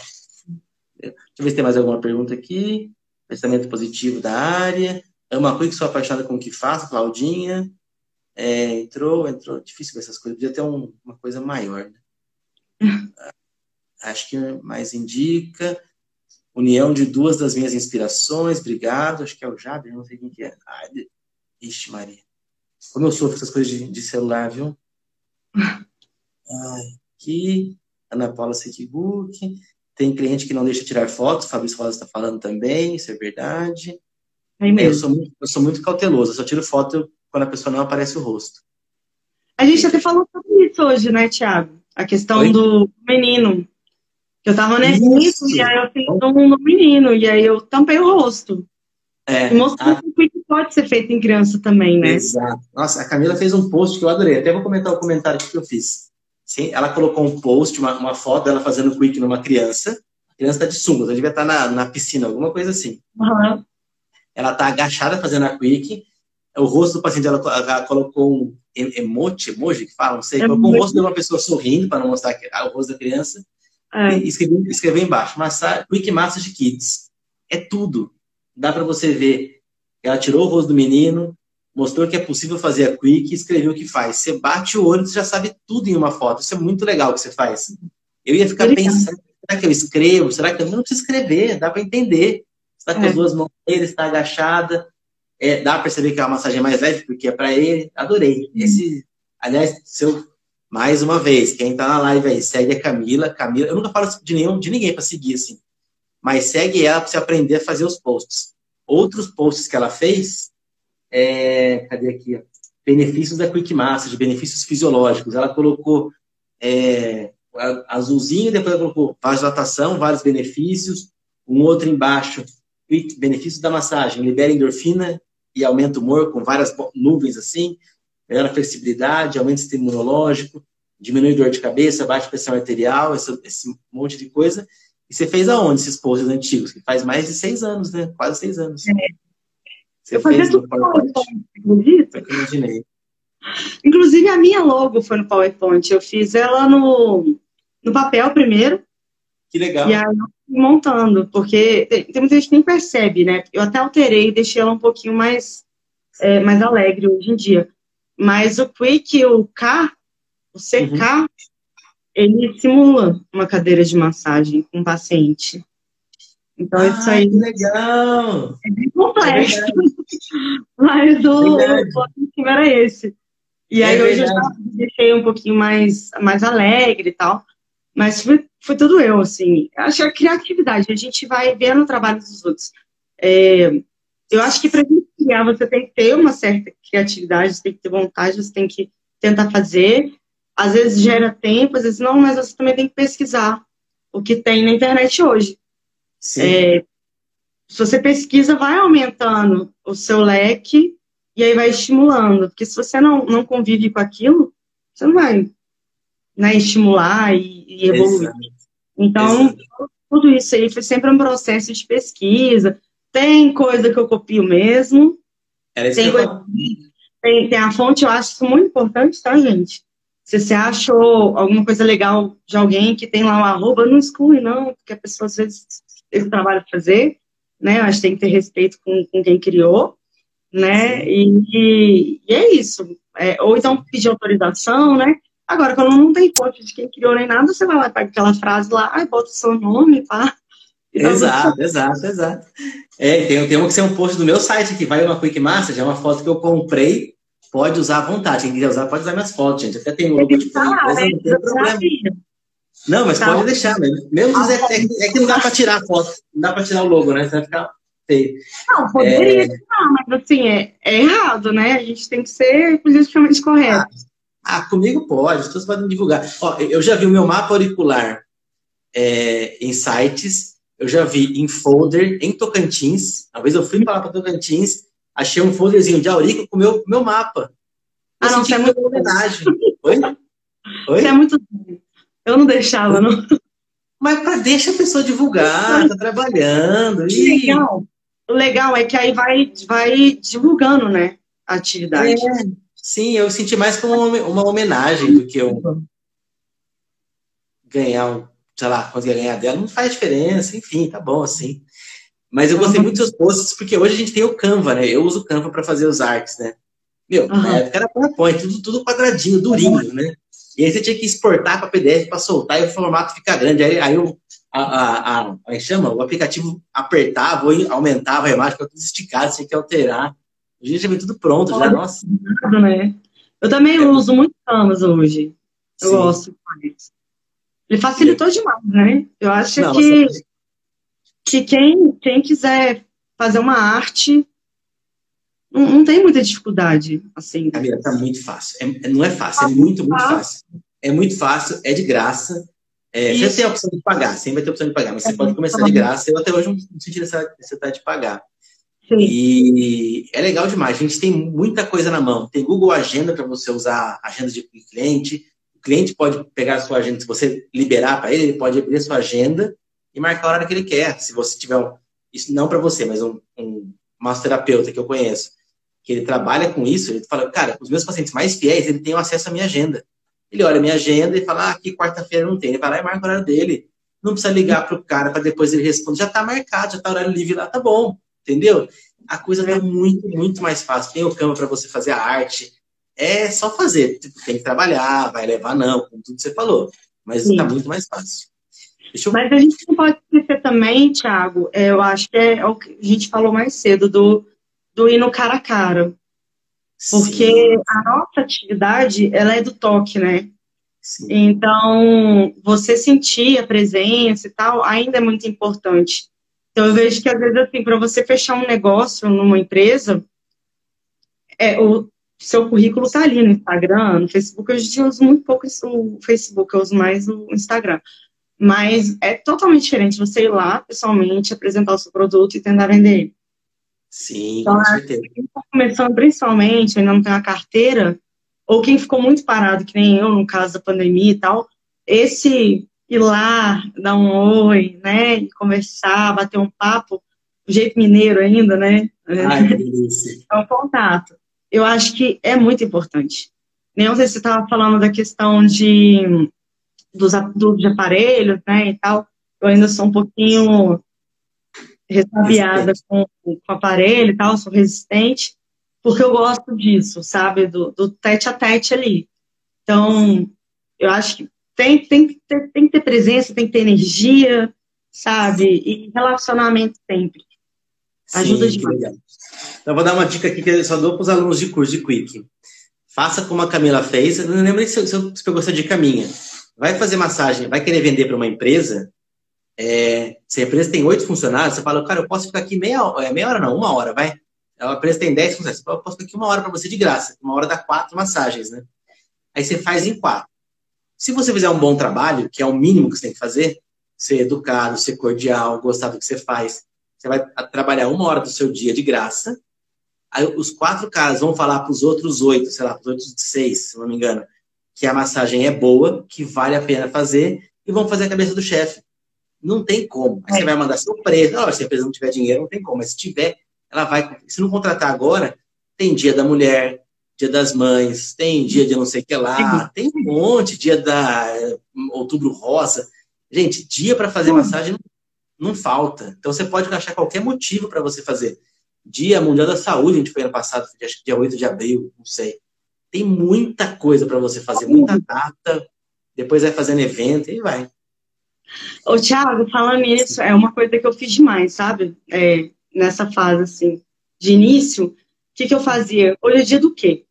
Deixa eu ver se tem mais alguma pergunta aqui. Pensamento positivo da área. É uma coisa que sou apaixonada com o que faço, Claudinha. É, entrou, entrou. Difícil ver essas coisas. Podia ter um, uma coisa maior, né? acho que mais indica. União de duas das minhas inspirações, obrigado. Acho que é o Jader, não sei quem que é. Ai, ixi, Maria. Como eu sofro essas coisas de, de celular, viu? Ai, aqui, Ana Paula Sekibuk. Tem cliente que não deixa tirar fotos, Fabrício Rosa está falando também, isso é verdade. É. Eu, sou muito, eu sou muito cauteloso, eu só tiro foto quando a pessoa não aparece o rosto. A gente até falou sobre isso hoje, né, Tiago? A questão Oi? do menino. Eu tava nervoso e aí eu fiz um no menino, e aí eu tampei o rosto. É, mostrou a... que pode ser feito em criança também, né? Exato. Nossa, a Camila fez um post que eu adorei. Até vou comentar o comentário que eu fiz. Sim, ela colocou um post, uma, uma foto dela fazendo quick numa criança. A criança tá de sunga, ela devia estar tá na, na piscina, alguma coisa assim. Uhum. Ela tá agachada fazendo a quick. O rosto do paciente, ela, ela colocou um emoji, emoji que fala, não sei, é colocou o rosto de uma pessoa sorrindo para não mostrar o rosto da criança. É. E escreveu, escreveu embaixo, Massa, Quick Massage Kids. É tudo. Dá para você ver. Ela tirou o rosto do menino, mostrou que é possível fazer a Quick e escreveu o que faz. Você bate o olho, você já sabe tudo em uma foto. Isso é muito legal que você faz. Eu ia ficar pensando, será que eu escrevo? Será que eu não preciso escrever? Dá para entender. Está com é. as duas mãos ele está agachada. É, dá para perceber que é uma massagem mais leve, porque é para ele. Adorei. Esse, aliás, seu mais uma vez, quem tá na live aí, segue a Camila. Camila, eu nunca falo de nenhum, de ninguém para seguir assim, mas segue ela para você aprender a fazer os posts. Outros posts que ela fez, é, cadê aqui? Benefícios da Quick Massage, benefícios fisiológicos. Ela colocou é, azulzinho, depois ela colocou vasodilatação, vários benefícios. Um outro embaixo, benefícios da massagem, libera endorfina e aumenta o humor com várias nuvens assim melhora a flexibilidade, aumenta o sistema imunológico, diminui dor de cabeça, baixa pressão arterial, esse, esse monte de coisa. E você fez aonde esses posts antigos? Que faz mais de seis anos, né? Quase seis anos. É. Você eu fez no PowerPoint. imaginei. Inclusive, a minha logo foi no PowerPoint. Eu fiz ela no, no papel primeiro. Que legal. E aí eu montando, porque tem, tem muita gente que nem percebe, né? Eu até alterei, deixei ela um pouquinho mais, é, mais alegre hoje em dia. Mas o Quick, o K, o CK, uhum. ele simula uma cadeira de massagem com o paciente. Então, ah, isso aí. legal! É bem complexo. É Mas o, objetivo era esse. E é aí, hoje eu já deixei um pouquinho mais, mais alegre e tal. Mas foi, foi tudo eu, assim. Acho que a criatividade, a gente vai vendo o trabalho dos outros. É, eu acho que para gente criar, você tem que ter uma certa criatividade, você tem que ter vontade, você tem que tentar fazer. Às vezes gera tempo, às vezes não, mas você também tem que pesquisar o que tem na internet hoje. É, se você pesquisa, vai aumentando o seu leque e aí vai estimulando. Porque se você não, não convive com aquilo, você não vai né, estimular e, e evoluir. Exato. Então, Exato. tudo isso aí foi sempre um processo de pesquisa, tem coisa que eu copio mesmo. tem, coisa, tem, tem, a fonte, eu acho isso muito importante, tá, gente? Se você achou alguma coisa legal de alguém que tem lá um arroba, não exclui, não, porque a pessoa às vezes esse trabalho fazer, né? Eu acho que tem que ter respeito com, com quem criou, né? E, e, e, é isso. É, ou então pedir autorização, né? Agora, quando não tem fonte de quem criou nem nada, você vai lá, pega aquela frase lá, ai, bota o seu nome, tá? Exato, exato, exato. É, tem, tem um que ser um post do meu site que vai uma Quick Master, é uma foto que eu comprei, pode usar à vontade. Quem quiser usar, pode usar minhas fotos, gente. Até tem um logo de falar, né? não tem problema. Não, mas tá. pode deixar, mesmo. Mesmo ah, é, é, é, que não dá para tirar a foto, não dá para tirar o logo, né? Você vai ficar feio. Não, poderia é... tirar, mas assim, é, é errado, né? A gente tem que ser politicamente correto. Ah, ah, comigo pode, pessoas podem divulgar. Ó, eu já vi o meu mapa auricular é, em sites eu já vi em folder em Tocantins. Uma vez eu fui para lá para Tocantins, achei um folderzinho de aurico com o meu, meu mapa. Eu ah, não, isso é muito homenagem. Oi? Oi? Isso é muito. Eu não deixava, não. Mas para deixa a pessoa divulgar, tá trabalhando. E... Legal. O legal é que aí vai, vai divulgando, né? A atividade. É, sim, eu senti mais como uma homenagem do que eu ganhar um sei lá, conseguir ganhar dela, não faz diferença, enfim, tá bom assim. Mas eu gostei uhum. muito dos posts, porque hoje a gente tem o Canva, né? Eu uso o Canva para fazer os artes, né? Meu, uhum. na época era PowerPoint, tudo, tudo quadradinho, durinho, né? E aí você tinha que exportar para PDF para soltar e o formato fica grande. Aí, aí o, a, a, a, a, chama, o aplicativo apertava ou aumentava a imagem, ficava tudo esticado, você tinha que alterar. Hoje já vem tudo pronto, já, nossa. Né? Eu também é. uso muito Canvas hoje. Eu Sim. gosto mais. Ele facilitou Sim. demais, né? Eu acho Não, que, que quem, quem quiser fazer uma arte não, não tem muita dificuldade, assim. Camila, tá muito fácil. É, não é fácil, é muito, muito fácil. É muito fácil, é de graça. É, você tem a opção de pagar, sempre vai ter a opção de pagar, mas você é pode começar de graça. Eu até hoje não senti necessidade de pagar. Sim. E é legal demais. A gente tem muita coisa na mão. Tem Google Agenda para você usar agenda de cliente. O cliente pode pegar a sua agenda, se você liberar para ele, ele pode abrir a sua agenda e marcar a hora que ele quer. Se você tiver um, isso não para você, mas um, um massoterapeuta que eu conheço, que ele trabalha com isso, ele fala, cara, os meus pacientes mais fiéis, ele tem acesso à minha agenda. Ele olha a minha agenda e fala, ah, aqui quarta-feira não tem. Ele vai lá e marca o horário dele. Não precisa ligar para o cara para depois ele responder. Já está marcado, já está horário livre lá, tá bom entendeu? A coisa tá muito, muito mais fácil. Tem o Canva para você fazer a arte. É só fazer. Tipo, tem que trabalhar, vai levar não, como tudo você falou. Mas está muito mais fácil. Eu... Mas a gente não pode esquecer também, Thiago, é, eu acho que é o que a gente falou mais cedo, do, do ir no cara a cara. Porque Sim. a nossa atividade, ela é do toque, né? Sim. Então, você sentir a presença e tal, ainda é muito importante. Então, eu vejo que, às vezes, assim, para você fechar um negócio numa empresa, é, o seu currículo está ali no Instagram, no Facebook. Hoje eu uso muito pouco o Facebook, eu uso mais o Instagram. Mas é totalmente diferente você ir lá, pessoalmente, apresentar o seu produto e tentar vender. Sim, então, com certeza. Quem está começando, principalmente, ainda não tem a carteira, ou quem ficou muito parado, que nem eu, no caso da pandemia e tal, esse ir lá, dar um oi, né? E conversar, bater um papo, do jeito mineiro ainda, né? Ai, que delícia. É um contato. Eu acho que é muito importante. Nem sei se você estava falando da questão de dos, dos de aparelhos, né, e tal. Eu ainda sou um pouquinho ressabiada com, com aparelho e tal, sou resistente, porque eu gosto disso, sabe, do, do tete a tete ali. Então, eu acho que tem, tem, que ter, tem que ter presença, tem que ter energia, sabe? E relacionamento sempre. Ajuda Sim, demais. Legal. Então, vou dar uma dica aqui que eu só dou para os alunos de curso de Quick. Faça como a Camila fez. Eu não lembro se, se eu pegou essa dica minha. Vai fazer massagem, vai querer vender para uma empresa. É, se a empresa tem oito funcionários, você fala, cara, eu posso ficar aqui meia, é, meia hora, não, uma hora, vai. A empresa tem dez funcionários, eu posso ficar aqui uma hora para você de graça. Uma hora dá quatro massagens, né? Aí você faz em quatro. Se você fizer um bom trabalho, que é o mínimo que você tem que fazer, ser educado, ser cordial, gostar do que você faz, você vai trabalhar uma hora do seu dia de graça. Aí os quatro caras vão falar para os outros oito, sei lá, para os outros seis, se não me engano, que a massagem é boa, que vale a pena fazer, e vão fazer a cabeça do chefe. Não tem como. Aí você é. vai mandar seu preço. Não, se a empresa não tiver dinheiro, não tem como. Mas se tiver, ela vai. Se não contratar agora, tem dia da mulher, Dia das Mães, tem dia de não sei o que lá, tem um monte, dia da Outubro Rosa. Gente, dia para fazer massagem não, não, falta. Então você pode achar qualquer motivo para você fazer. Dia Mundial da Saúde, a gente foi ano passado, acho que dia 8 de abril, não sei. Tem muita coisa para você fazer, muita data. Depois vai fazendo evento e vai. Ô, Thiago, falando nisso, é uma coisa que eu fiz demais, sabe? É, nessa fase, assim, de início, que, que eu fazia? Hoje é dia do quê?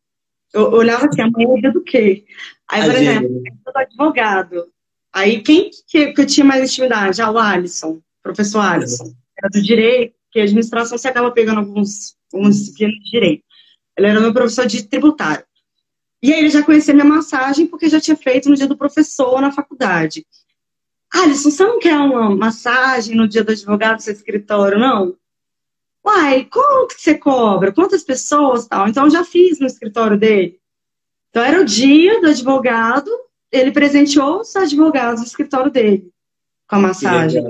Eu olhava assim, amanhã é dia do quê? Aí, por exemplo, eu sou advogado. Aí, quem que, que eu tinha mais intimidade? Ah, o Alisson, professor Alisson. Era do direito, que a administração você acaba pegando alguns, algumas disciplinas de direito. Ele era meu professor de tributário. E aí ele já conhecia minha massagem porque já tinha feito no dia do professor na faculdade. Alisson, você não quer uma massagem no dia do advogado no seu escritório, não? Uai, quanto que você cobra? Quantas pessoas tal? Então, eu já fiz no escritório dele. Então, era o dia do advogado, ele presenteou os advogados do escritório dele com a massagem.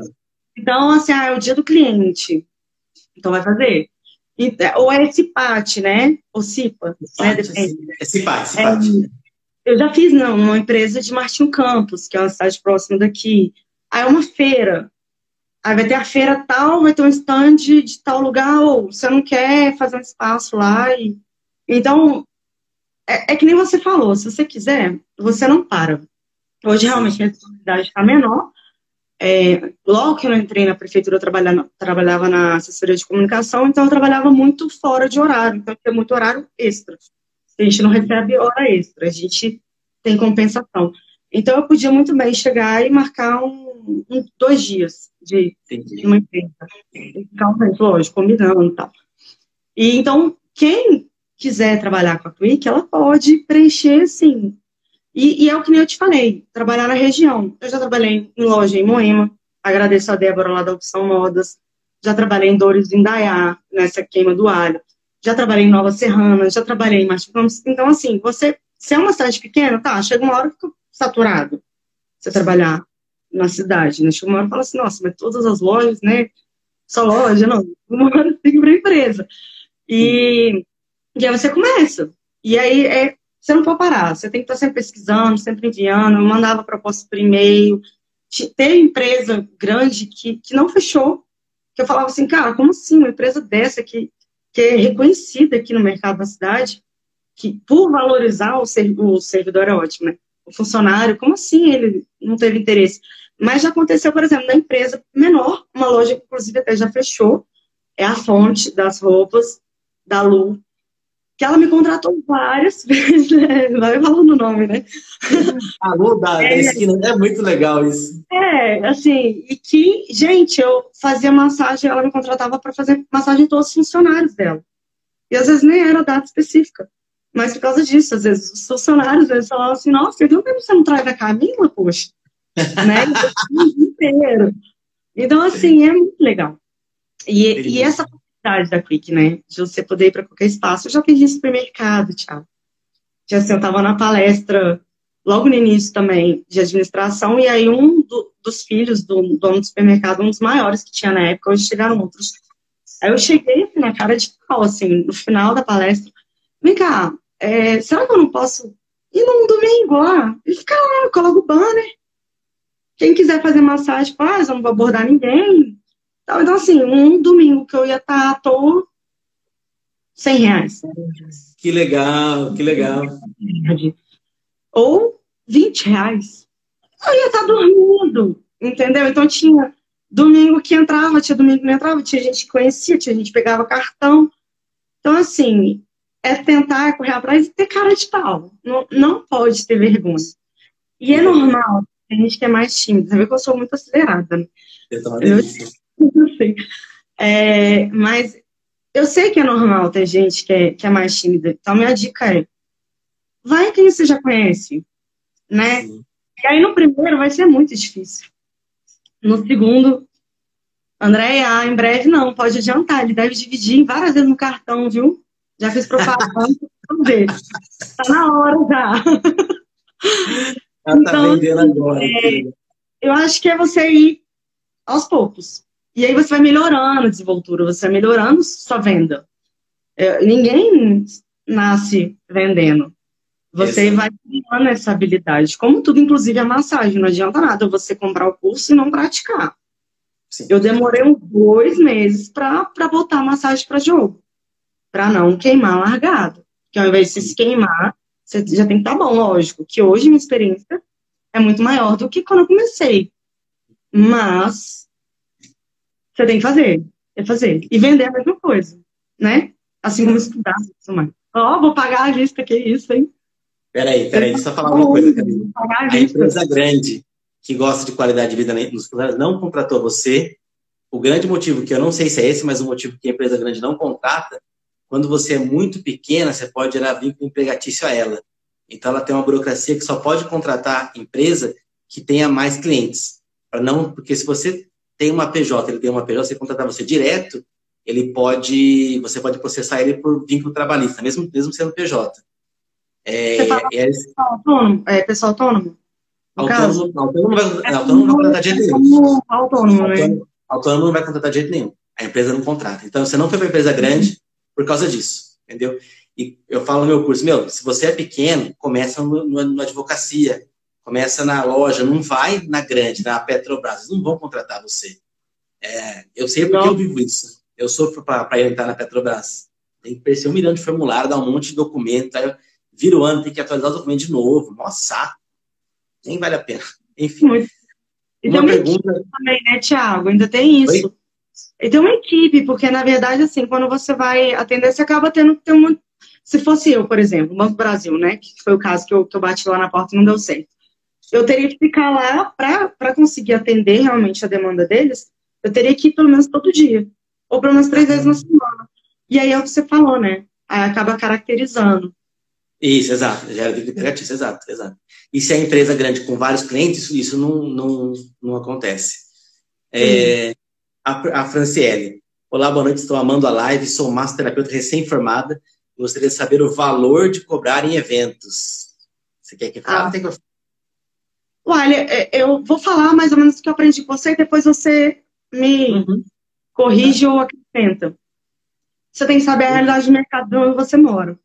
Então, assim, ah, é o dia do cliente. Então, vai fazer. Ou é CIPAT, né? Ou CIPA, né? Depende. É CIPAT, CIPAT. É, eu já fiz, não, uma empresa de Martin Campos, que é uma cidade próxima daqui. Aí é uma feira. Aí vai ter a feira tal, vai ter um stand de tal lugar, ou você não quer fazer um espaço lá. E... Então, é, é, que nem você falou, se você quiser, você não para. Hoje, realmente, a responsabilidade está menor. É, logo que eu entrei na prefeitura, eu trabalhava, trabalhava na assessoria de comunicação, então eu trabalhava muito fora de horário, então tinha muito horário extra. A gente não recebe hora extra, a gente tem compensação. Então eu podia muito bem chegar e marcar um, um dois dias de, de uma empresa. Ficar lógico, combinando e tal. E então, quem quiser trabalhar com a Quick, ela pode preencher, sim. E, e, é o que eu te falei, trabalhar na região. Eu já trabalhei em loja em Moema, agradeço a Débora lá da Opção Modas, já trabalhei em Dores em Dayá, nessa queima do alho, já trabalhei em Nova Serrana, já trabalhei em Martins Então, assim, você, se é uma cidade pequena, tá, chega uma hora que fica saturado você trabalhar na cidade, né? Chega uma hora e fala assim, nossa, mas todas as lojas, né? Só loja, não, uma hora tem que ir pra empresa. E, e aí você começa. E aí é, você não pode parar, você tem que estar sempre pesquisando, sempre enviando. Eu mandava proposta por e-mail. Tem empresa grande que, que não fechou, que eu falava assim, cara, como assim uma empresa dessa que, que é reconhecida aqui no mercado da cidade, que por valorizar o, ser, o servidor é ótimo, né? O funcionário, como assim ele não teve interesse? Mas já aconteceu, por exemplo, na empresa menor, uma loja que inclusive até já fechou, é a fonte das roupas, da Lu, que ela me contratou várias vezes, né? vai falando o nome, né? A Lu da, é, esquina, é muito legal isso. É, assim, e que, gente, eu fazia massagem, ela me contratava para fazer massagem em todos os funcionários dela. E às vezes nem era data específica. Mas por causa disso, às vezes os funcionários às vezes falavam assim, nossa, então você não traz a Camila, poxa? Né? Inteiro. Então, assim, é muito legal. E, e essa da Quick, né? De você poder ir para qualquer espaço. Eu já atendi supermercado, Thiago. Já assim, eu estava na palestra logo no início também de administração, e aí um do, dos filhos do dono do supermercado, um dos maiores que tinha na época, hoje chegaram outros. Aí eu cheguei assim, na cara de pau, assim, no final da palestra. Vem cá, é, será que eu não posso ir num domingo lá e ficar lá, coloco o banner? Quem quiser fazer massagem faz, eu não vou abordar ninguém. Então, assim, um domingo que eu ia estar à toa, 100 reais. Que legal, que legal. Ou 20 reais. Eu ia estar dormindo, entendeu? Então tinha domingo que entrava, tinha domingo que não entrava, tinha gente que conhecia, tinha gente que pegava cartão. Então, assim, é tentar correr atrás e ter cara de pau. Não, não pode ter vergonha. E é normal, tem gente que é mais tímida. Você vê que eu sou muito acelerada. Né? Eu, eu, assim. É, mas eu sei que é normal ter gente que é, que é mais tímida. Então, minha dica é: vai quem você já conhece, né? Sim. E aí, no primeiro, vai ser muito difícil. No segundo, André, ah, em breve não, pode adiantar. Ele deve dividir várias vezes no cartão, viu? Já fiz propaganda, vamos ver. Tá na hora já. Ela tá então, vendendo agora. É, eu acho que é você ir aos poucos. E aí você vai melhorando a desenvoltura, você vai melhorando sua venda. É, ninguém nasce vendendo. Você vai criando essa habilidade. Como tudo, inclusive a massagem. Não adianta nada você comprar o curso e não praticar. Sim. Eu demorei uns dois meses para botar a massagem para jogo. Para não queimar largado. Porque ao invés de se queimar, você já tem que estar tá bom, lógico. Que hoje minha experiência é muito maior do que quando eu comecei. Mas você tem que fazer. É fazer. E vender a mesma coisa, né? Assim como estudar. Ó, oh, vou pagar a lista, que isso, hein? Peraí, peraí, deixa eu falar uma coisa, Camila. A, a empresa grande que gosta de qualidade de vida nos funcionários não contratou você. O grande motivo, que eu não sei se é esse, mas o motivo que a empresa grande não contrata, quando você é muito pequena, você pode gerar vínculo empregatício a ela. Então, ela tem uma burocracia que só pode contratar empresa que tenha mais clientes. Para não, porque se você tem uma PJ, ele tem uma PJ, você contratar você direto, ele pode, você pode processar ele por vínculo trabalhista, mesmo, mesmo sendo PJ. É, você fala é, pessoal autônomo? É, pessoal autônomo? Autônomo, autônomo, vai, autônomo não vai contratar de jeito nenhum. Autônomo? Autônomo não vai contratar de jeito nenhum. A empresa não contrata. Então, você não foi para empresa grande por causa disso, entendeu? E eu falo no meu curso, meu, se você é pequeno, começa no, no, no advocacia, começa na loja, não vai na grande, na Petrobras, não vão contratar você. É, eu sei porque eu vivo isso. Eu sofro para entrar na Petrobras. Tem que preencher um milhão de formulário, dar um monte de documento. Aí eu, vira o ano, tem que atualizar o documento de novo. Nossa, nem vale a pena. Enfim. Muito. E uma pergunta... também, né, Tiago? Ainda tem isso. Oi? E tem uma equipe, porque na verdade, assim, quando você vai atender, você acaba tendo que ter uma. Se fosse eu, por exemplo, Banco Brasil, né? Que foi o caso que eu, que eu bati lá na porta e não deu certo. Eu teria que ficar lá para conseguir atender realmente a demanda deles. Eu teria que ir pelo menos todo dia. Ou pelo menos três vezes na semana. E aí é o que você falou, né? Aí acaba caracterizando. Isso, exato. Gera dívida criativa, exato, exato. E se é empresa grande com vários clientes, isso não, não, não acontece. É, a, a Franciele. Olá, boa noite, estou amando a live, sou massoterapeuta recém-formada. Gostaria de saber o valor de cobrar em eventos. Você quer que fale? Ah. Tem que... Olha, é, eu vou falar mais ou menos o que eu aprendi com você e depois você me uhum. corrige ou acrescenta. Você tem que saber a realidade do mercado onde você mora.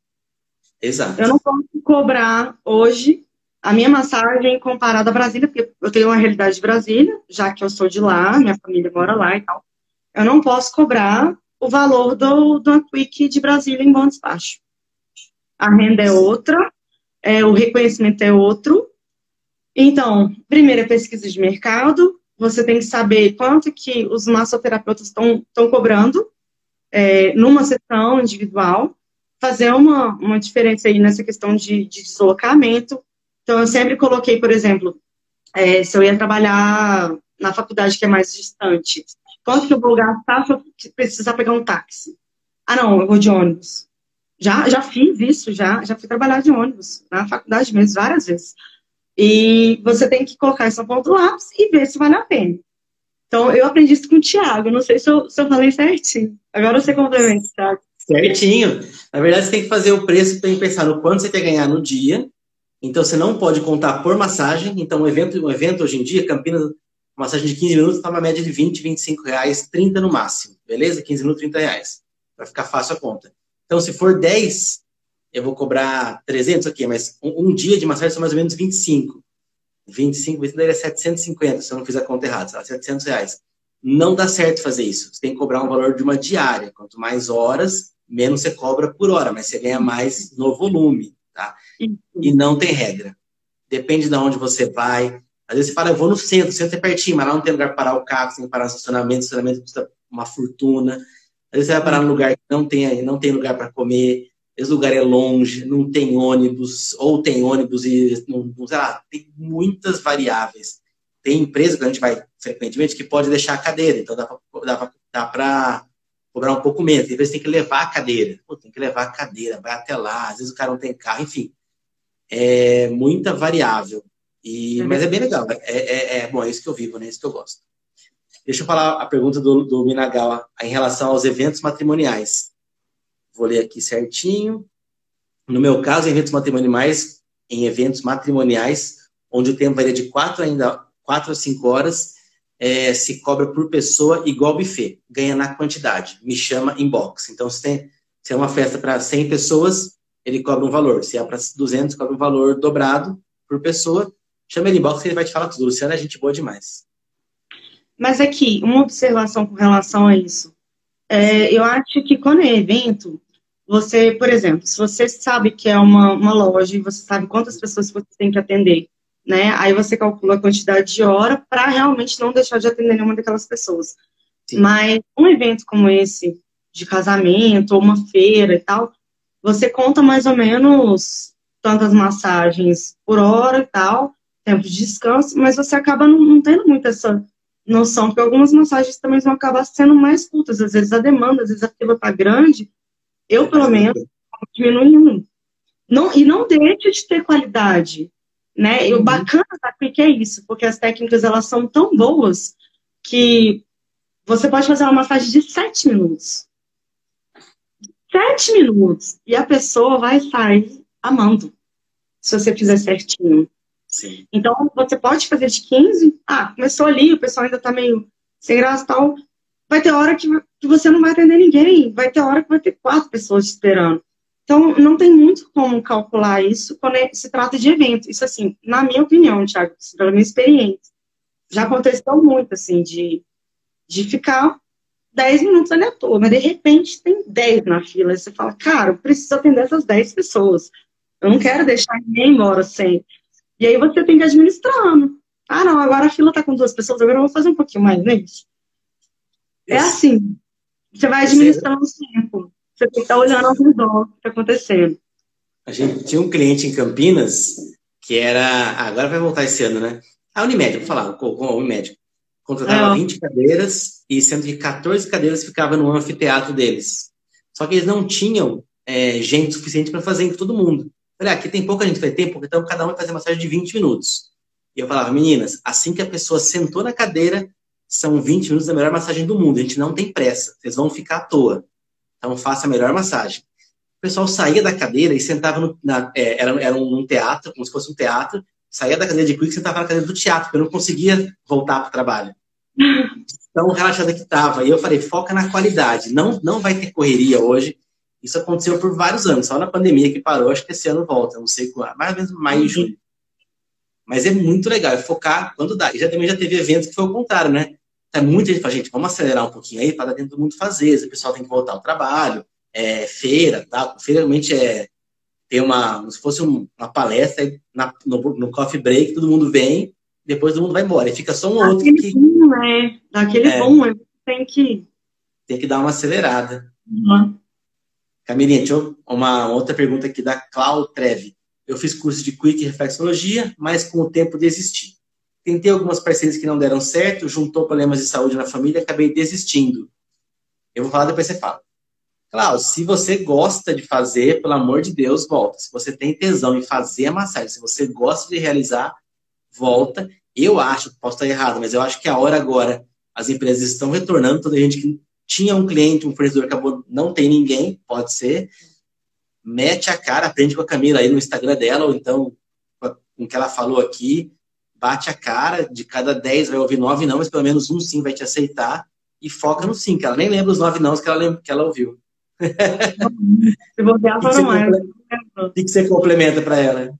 Exato. Eu não posso cobrar hoje a minha massagem comparada a Brasília, porque eu tenho uma realidade de Brasília, já que eu sou de lá, minha família mora lá e tal. Eu não posso cobrar o valor do, do Quick de Brasília em bom despacho. A renda é outra, é, o reconhecimento é outro. Então, primeira pesquisa de mercado, você tem que saber quanto que os massoterapeutas estão cobrando é, numa sessão individual, fazer uma, uma diferença aí nessa questão de, de deslocamento, então, eu sempre coloquei, por exemplo, é, se eu ia trabalhar na faculdade que é mais distante, quanto que eu vou gastar se eu precisar pegar um táxi? Ah, não, eu vou de ônibus. Já, já fiz isso, já, já fui trabalhar de ônibus, na faculdade mesmo, várias vezes. E você tem que colocar isso no ponto do lápis e ver se vale a pena. Então, eu aprendi isso com o Thiago, não sei se eu, se eu falei certinho. Agora você complementa, Thiago. Certinho. Na verdade, você tem que fazer o preço, tem que pensar no quanto você quer ganhar no dia então você não pode contar por massagem. Então, um evento, um evento hoje em dia, Campinas, massagem de 15 minutos está uma média de 20, 25 reais, 30 no máximo. Beleza? 15 minutos, 30 reais. Vai ficar fácil a conta. Então, se for 10, eu vou cobrar 300 aqui, mas um, um dia de massagem são mais ou menos 25. 25, 25 daria 750, se eu não fizer a conta errada, sei 700 reais. Não dá certo fazer isso. Você tem que cobrar um valor de uma diária. Quanto mais horas, menos você cobra por hora, mas você ganha mais no volume. Tá? E não tem regra. Depende de onde você vai. Às vezes você fala, eu vou no centro, o centro é pertinho, mas lá não tem lugar para parar o carro, tem que parar no estacionamento, o estacionamento custa uma fortuna. Às vezes você vai parar num lugar que não tem, não tem lugar para comer, o lugar é longe, não tem ônibus, ou tem ônibus e não, sei lá, tem muitas variáveis. Tem empresa que a gente vai frequentemente que pode deixar a cadeira, então dá para cobrar um pouco menos. Às vezes tem que levar a cadeira. Pô, tem que levar a cadeira, vai até lá. Às vezes o cara não tem carro, enfim. É muita variável. E, uhum. mas é bem legal. É, é, é, bom, é isso que eu vivo, né? É isso que eu gosto. Deixa eu falar a pergunta do, do Minagawa em relação aos eventos matrimoniais. Vou ler aqui certinho. No meu caso, eventos matrimoniais, em eventos matrimoniais, onde o tempo varia de 4 ainda 4 a 5 horas, é, se cobra por pessoa igual buffet, ganha na quantidade, me chama inbox. Então, se, tem, se é uma festa para 100 pessoas, ele cobra um valor. Se é para 200, cobra um valor dobrado por pessoa. Chama ele inbox que ele vai te falar tudo. Luciana é gente boa demais. Mas aqui, uma observação com relação a isso. É, eu acho que quando é evento, você, por exemplo, se você sabe que é uma, uma loja e você sabe quantas pessoas você tem que atender, né? Aí você calcula a quantidade de hora para realmente não deixar de atender nenhuma daquelas pessoas. Sim. Mas um evento como esse, de casamento, ou uma feira e tal, você conta mais ou menos tantas massagens por hora e tal, tempo de descanso, mas você acaba não, não tendo muito essa noção, porque algumas massagens também vão acabar sendo mais curtas, às vezes a demanda, às vezes a fila tá grande, eu pelo menos diminui um. Não, e não deixa de ter qualidade, né? E o uhum. bacana da Quick é isso, porque as técnicas elas são tão boas que você pode fazer uma massagem de sete minutos. Sete minutos. E a pessoa vai sair amando, se você fizer certinho. Sim. Então, você pode fazer de 15. Ah, começou ali, o pessoal ainda tá meio sem graça e tal. Vai ter hora que, que você não vai atender ninguém. Vai ter hora que vai ter quatro pessoas esperando. Então, não tem muito como calcular isso quando é, se trata de evento. Isso, assim, na minha opinião, Thiago, pela minha experiência, já aconteceu muito, assim, de, de ficar 10 minutos ali à toa, mas de repente tem 10 na fila. E você fala, cara, eu preciso atender essas 10 pessoas. Eu não quero deixar ninguém embora sem. E aí você tem que administrando. Ah, não, agora a fila está com duas pessoas, agora eu vou fazer um pouquinho mais, né? É assim. Você vai administrando o tempo. Você tem que estar olhando ao redor o que está acontecendo. A gente tinha um cliente em Campinas que era. Agora vai voltar esse ano, né? A Unimed, vou falar, com a Unimed. Contratava é. 20 cadeiras e sendo que 14 cadeiras ficavam no anfiteatro deles. Só que eles não tinham é, gente suficiente para fazer em todo mundo. Falei, ah, aqui tem pouca gente, vai ter pouco, então cada um vai fazer massagem de 20 minutos. E eu falava, meninas, assim que a pessoa sentou na cadeira, são 20 minutos da melhor massagem do mundo. A gente não tem pressa, vocês vão ficar à toa. Então faça a melhor massagem. O pessoal saía da cadeira e sentava no, na, é, era, era um teatro, como se fosse um teatro, saía da cadeira de quick sentava na cadeira do teatro, porque eu não conseguia voltar para o trabalho. Tão relaxada que estava. E eu falei, foca na qualidade. Não, não vai ter correria hoje. Isso aconteceu por vários anos, só na pandemia que parou, acho que esse ano volta, não sei qual, mais ou menos maio e julho. Mas é muito legal, é focar quando dá. E já também já teve eventos que foi o contrário, né? Tá muita gente fala, gente, vamos acelerar um pouquinho aí para dar dentro do mundo fazer. O pessoal tem que voltar ao trabalho, é, feira, tá? Feira realmente é ter uma, como se fosse uma palestra na, no, no, coffee break, todo mundo vem, depois todo mundo vai embora. E fica só um outro que. Bom, né? Daquele é, bom, tem que. Tem que dar uma acelerada. Uhum. Camilinha, deixa eu, uma outra pergunta aqui da Clau Treve. Eu fiz curso de Quick Reflexologia, mas com o tempo desisti. Tentei algumas parcerias que não deram certo, juntou problemas de saúde na família, acabei desistindo. Eu vou falar, depois você fala. Clau, se você gosta de fazer, pelo amor de Deus, volta. Se você tem tesão em fazer a massagem, se você gosta de realizar, volta. Eu acho, posso estar errado, mas eu acho que a hora agora, as empresas estão retornando, toda a gente que tinha um cliente, um fornecedor, acabou, não tem ninguém, pode ser, mete a cara, aprende com a Camila aí no Instagram dela, ou então com o que ela falou aqui, bate a cara, de cada 10 vai ouvir 9 não, mas pelo menos um sim vai te aceitar, e foca no sim, que ela nem lembra os 9 não que ela, que ela ouviu. Se bobear, foram mais. O que você complementa para ela?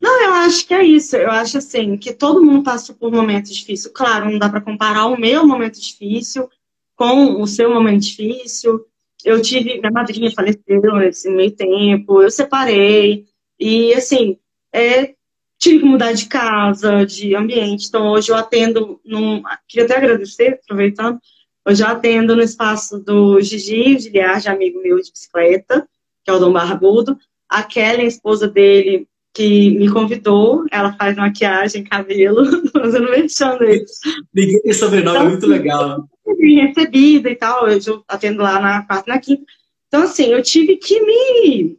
Não, eu acho que é isso. Eu acho assim que todo mundo passa por momentos difíceis. Claro, não dá para comparar o meu momento difícil com o seu momento difícil. Eu tive, minha madrinha faleceu nesse meio tempo, eu separei, e assim, é, tive que mudar de casa, de ambiente. Então, hoje eu atendo, num, queria até agradecer, aproveitando, eu atendo no espaço do Gigi de amigo meu de bicicleta, que é o Dom Barbudo. A Kelly, a esposa dele, que me convidou, ela faz maquiagem, cabelo, fazendo mexendo eles. Ninguém tem sobrenome, então, é muito legal. Recebida e tal, eu atendo lá na quarta e na quinta. Então, assim, eu tive que me,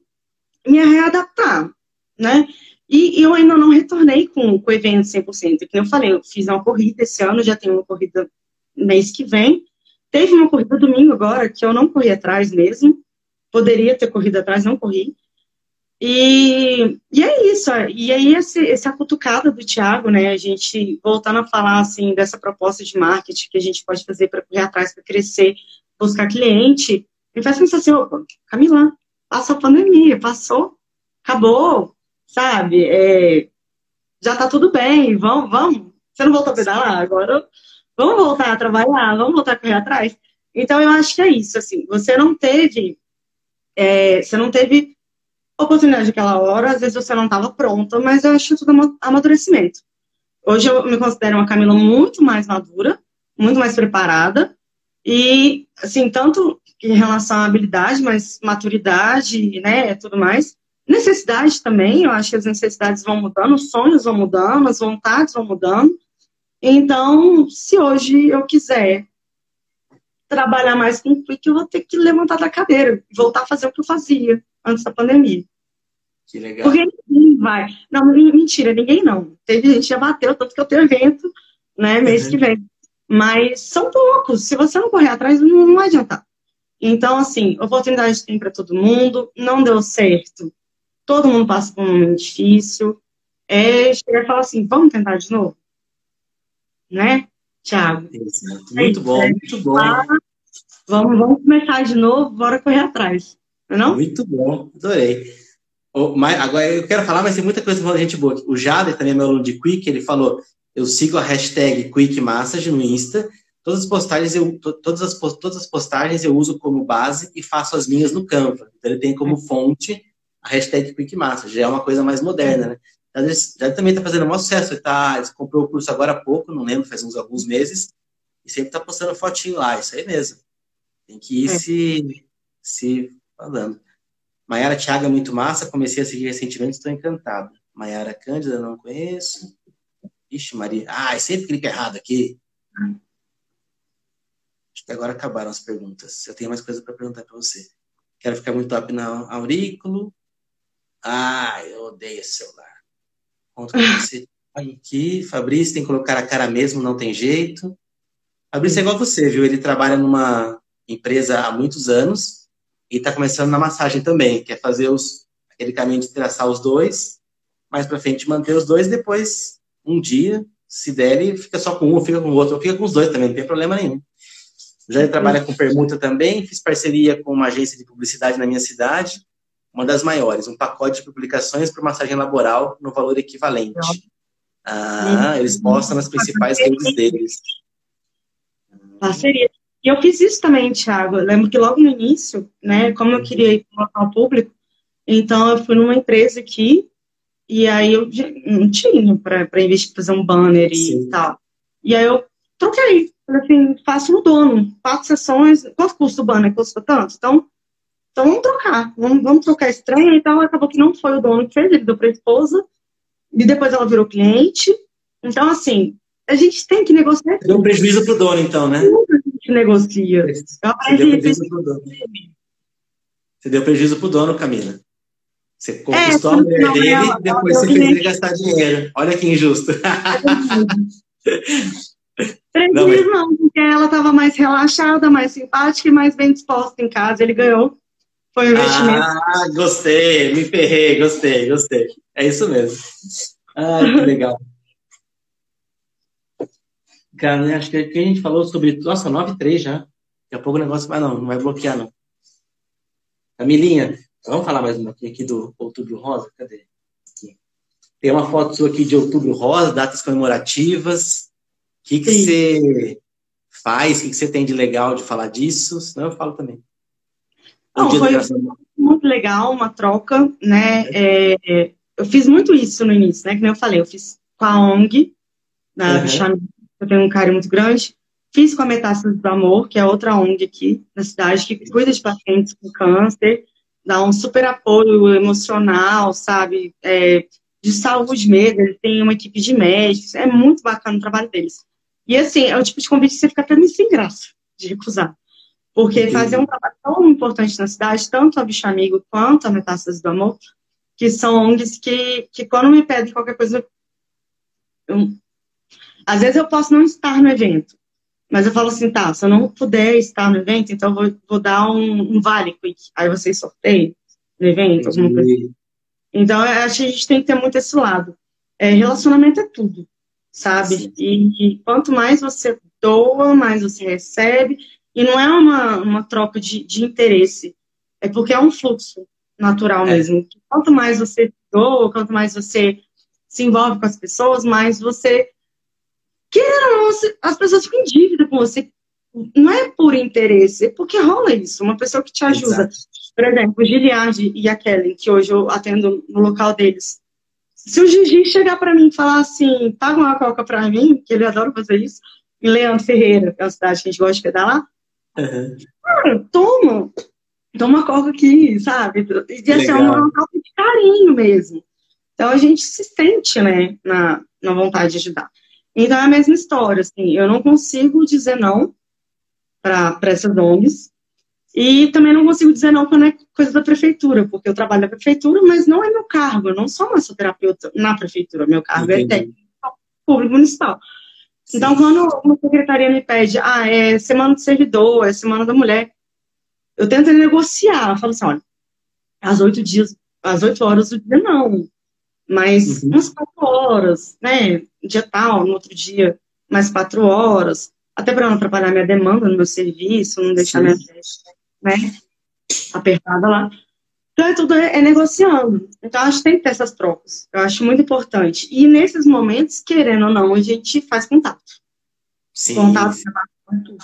me readaptar, né? E, eu ainda não retornei com, com o evento 100%. Como eu falei, eu fiz uma corrida esse ano, já tenho uma corrida mês que vem. Teve uma corrida domingo agora, que eu não corri atrás mesmo. Poderia ter corrido atrás, não corri. E, e é isso. E aí, esse, essa cutucada do Tiago, né? A gente voltando a falar assim dessa proposta de marketing que a gente pode fazer para correr atrás, para crescer, buscar cliente, me faz pensar assim: opa, Camila, passou a pandemia, passou, acabou, sabe? É, já tá tudo bem, vamos, vamos. Você não voltou a pedalar? Agora vamos voltar a trabalhar, vamos voltar a correr atrás. Então, eu acho que é isso, assim, você não teve, é, você não teve oportunidade naquela hora, às vezes você não estava pronta, mas eu acho tudo amadurecimento. Hoje eu me considero uma Camila muito mais madura, muito mais preparada, e, assim, tanto em relação à habilidade, mas maturidade, né, tudo mais. Necessidade também, eu acho que as necessidades vão mudando, os sonhos vão mudando, as vontades vão mudando. Então, se hoje eu quiser trabalhar mais com o Quick, eu vou ter que levantar da cadeira, voltar a fazer o que eu fazia antes da pandemia. Que legal. Porque ninguém vai. Não, mentira, ninguém não. Teve gente que já bateu, tanto que eu tenho evento, né, mês uhum. que vem. Mas são poucos. Se você não correr atrás, não, não vai adiantar. Então, assim, oportunidade tem para todo mundo. Não deu certo. Todo mundo passa por um momento difícil. É chegar e falar assim, vamos tentar de novo? Né, Thiago? Muito bom, muito bom. Vamos, vamos começar de novo, bora correr atrás. Não? Muito bom, adorei. Mas, agora eu quero falar, mas tem muita coisa falando gente boa. O Jader também é meu aluno de Quick, ele falou: eu sigo a hashtag Quick Massage no Insta. Todas as postagens eu, todas as, todas as postagens eu uso como base e faço as minhas no Canva. Então ele tem como fonte a hashtag Quick Massa, já é uma coisa mais moderna, né? Às vezes, já também está fazendo um sucesso, ele, tá, comprou o curso agora há pouco, não lembro, faz uns alguns meses, e sempre está postando fotinho lá, isso aí mesmo. Tem que ir é. se, se falando. Maiara Thiago é muito massa, comecei a seguir recentemente, estou encantado. Maiara Cândida, não conheço. Ixi, Maria. Ah, sempre clica errado aqui. Acho que agora acabaram as perguntas. Eu tenho mais coisa para perguntar para você. Quero ficar muito top na aurículo. Ah, eu odeio esse celular. Conto com você. Aqui, Fabrício tem que colocar a cara mesmo, não tem jeito. Fabrício é igual você, viu? Ele trabalha numa empresa há muitos anos e está começando na massagem também. Quer fazer os, aquele caminho de traçar os dois, mais para frente manter os dois, depois, um dia, se der, ele fica só com um, fica com o outro, ou fica com os dois também, não tem problema nenhum. Já trabalha com permuta também, fiz parceria com uma agência de publicidade na minha cidade, uma das maiores, um pacote de publicações para massagem laboral no valor equivalente. Ah, eles postam nas principais redes deles. Parceria. E eu fiz isso também, Thiago. Eu lembro que logo no início, né, como eu queria ir para o local público, então eu fui numa empresa aqui, e aí eu não tinha para investir, fazer um banner e Sim. tal. E aí eu troquei assim, faço no dono, quatro sessões, quanto custa o banner? Custa tanto? Então, então vamos trocar, vamos, vamos trocar esse trem. Então acabou que não foi o dono que fez, ele deu para a esposa, e depois ela virou cliente. Então, assim, a gente tem que negociar. Deu um prejuízo para o dono, então, né? Tudo a gente negocia. Você deu prejuízo para o dono. Você deu prejuízo para o dono, Camila. Você conquistou é, a mulher dele e depois você fez ele gastar dinheiro. Olha que injusto. Prejuízo não, não, porque ela estava mais relaxada, mais simpática e mais bem disposta em casa. Ele ganhou. Foi um investimento. Ah, gostei, me ferrei, gostei, gostei. É isso mesmo. Ah, que legal. Cara, acho que a gente falou sobre. Nossa, 9 já. Daqui a pouco o negócio vai, não, não vai bloquear, não. Camilinha, vamos falar mais uma aqui, aqui do Outubro Rosa? Cadê? Aqui. Tem uma foto sua aqui de Outubro Rosa, datas comemorativas que, que você faz? O que, que você tem de legal de falar disso? Senão eu falo também. Não, foi muito legal, uma troca, né? É. É, eu fiz muito isso no início, né? Que nem eu falei, eu fiz com a ONG, na uhum. eu tenho um carinho muito grande. Fiz com a Metástase do Amor, que é outra ONG aqui na cidade, que cuida de pacientes com câncer, dá um super apoio emocional, sabe? É, de saúde mesmo, eles têm uma equipe de médicos, é muito bacana o trabalho deles. E assim, é o tipo de convite que você fica até meio sem graça de recusar. Porque Entendi. fazer um trabalho tão importante na cidade, tanto a Bicho Amigo quanto a Metástases do Amor, que são ONGs que, que quando me pedem qualquer coisa, eu, às vezes eu posso não estar no evento, mas eu falo assim, tá, se eu não puder estar no evento, então eu vou, vou dar um, um vale quick. Aí vocês sorteiam no evento, alguma coisa. Assim. Então, eu acho que a gente tem que ter muito esse lado. É, relacionamento é tudo sabe? E, e, quanto mais você doa, mais você recebe. E não é uma, uma troca de, de interesse, é porque é um fluxo natural é. mesmo. Quanto mais você doa, quanto mais você se envolve com as pessoas, mais você. Queira as pessoas ficam em dívida com você. Não é por interesse, é porque rola isso. Uma pessoa que te ajuda. Exato. Por exemplo, o Giliard e a Kelly, que hoje eu atendo no local deles se o Gigi chegar para mim e falar assim, paga uma coca para mim, que ele adora fazer isso, em Leandro Ferreira, que é uma cidade que a gente gosta de pedalar, uhum. cara, toma, toma coca aqui, sabe? E assim, é uma coca de carinho mesmo. Então a gente se sente, né, na, na vontade de ajudar. Então é a mesma história, assim, eu não consigo dizer não para essas ONGs, e também não consigo dizer não quando é coisa da prefeitura, porque eu trabalho na prefeitura, mas não é meu cargo, eu não sou massoterapeuta na prefeitura, meu cargo é Entendi. é técnico público municipal. Sim. Então, quando uma secretaria me pede, ah, é semana do servidor, é semana da mulher, eu tento negociar, eu falo assim, olha, às oito dias, às oito horas do dia não, mas uhum. umas quatro horas, né, dia tal, no outro dia, mais quatro horas, até para não atrapalhar minha demanda no meu serviço, não deixar Sim. minha né? Apertada lá. Então, é tudo é, negociando. Então, acho que tem que ter essas trocas. Eu acho muito importante. E nesses momentos, querendo ou não, a gente faz contato. Sim. Contato, tudo.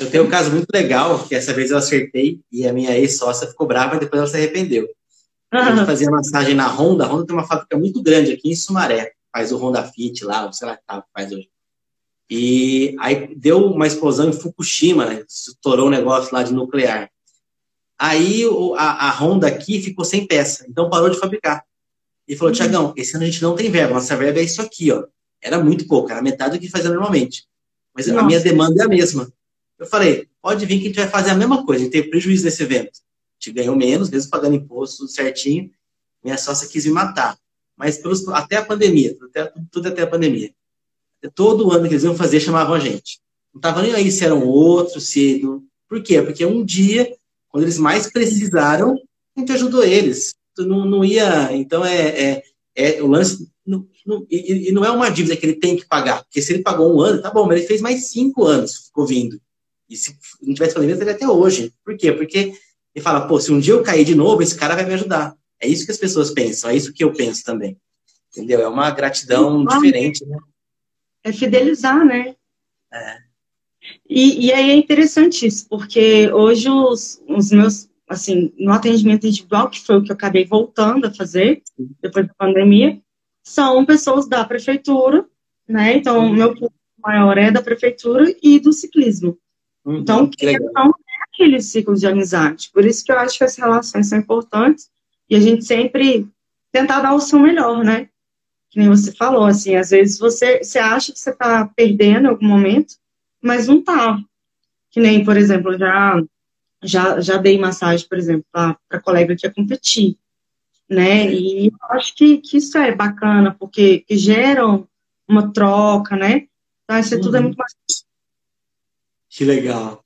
Eu tenho um caso muito legal, que essa vez eu acertei e a minha ex-sócia ficou brava e depois ela se arrependeu. A gente fazia massagem na Honda. A Honda tem uma fábrica muito grande aqui em Sumaré. Faz o Honda Fit lá, sei lá que tá, faz hoje. E aí deu uma explosão em Fukushima, né? Estourou um negócio lá de nuclear. Aí a, a Honda aqui ficou sem peça, então parou de fabricar. E falou, uhum. Tiagão, esse ano a gente não tem verba, nossa verba é isso aqui, ó. Era muito pouco, era metade do que fazia normalmente. Mas nossa. a minha demanda é a mesma. Eu falei, pode vir que a gente vai fazer a mesma coisa, a gente tem prejuízo nesse evento. A gente ganhou menos, mesmo pagando imposto, tudo certinho. Minha sócia quis me matar. Mas pelos, até a pandemia, até, tudo até a pandemia. Todo ano que eles iam fazer, chamavam a gente. Não tava nem aí se eram outros, se. Por quê? Porque um dia, quando eles mais precisaram, a gente ajudou eles. Não, não ia. Então, é, é, é o lance. Não, não, e, e, não é uma dívida que ele tem que pagar. Porque se ele pagou um ano, tá bom, mas ele fez mais cinco anos, ficou vindo. E se não tivesse pandemia, ele até hoje. Por quê? Porque ele fala, pô, se um dia eu cair de novo, esse cara vai me ajudar. É isso que as pessoas pensam, é isso que eu penso também. Entendeu? É uma gratidão diferente, né? É fidelizar, né? É. E, e aí é interessante isso, porque hoje os, os meus, assim, no atendimento individual, que foi o que eu acabei voltando a fazer depois da pandemia, são pessoas da prefeitura, né? Então, o meu público maior é da prefeitura e do ciclismo. Uhum, então, que não é aquele ciclo de amizade. Por isso que eu acho que as relações são importantes e a gente sempre tentar dar o seu melhor, né? Que nem você falou, assim, às vezes você, você acha que você está perdendo em algum momento, mas não tá. Que nem, por exemplo, já já, já dei massagem, por exemplo, para colega que ia competir, né? E eu acho que, que isso é bacana, porque geram uma troca, né? Então, isso uhum. tudo é muito mais que legal.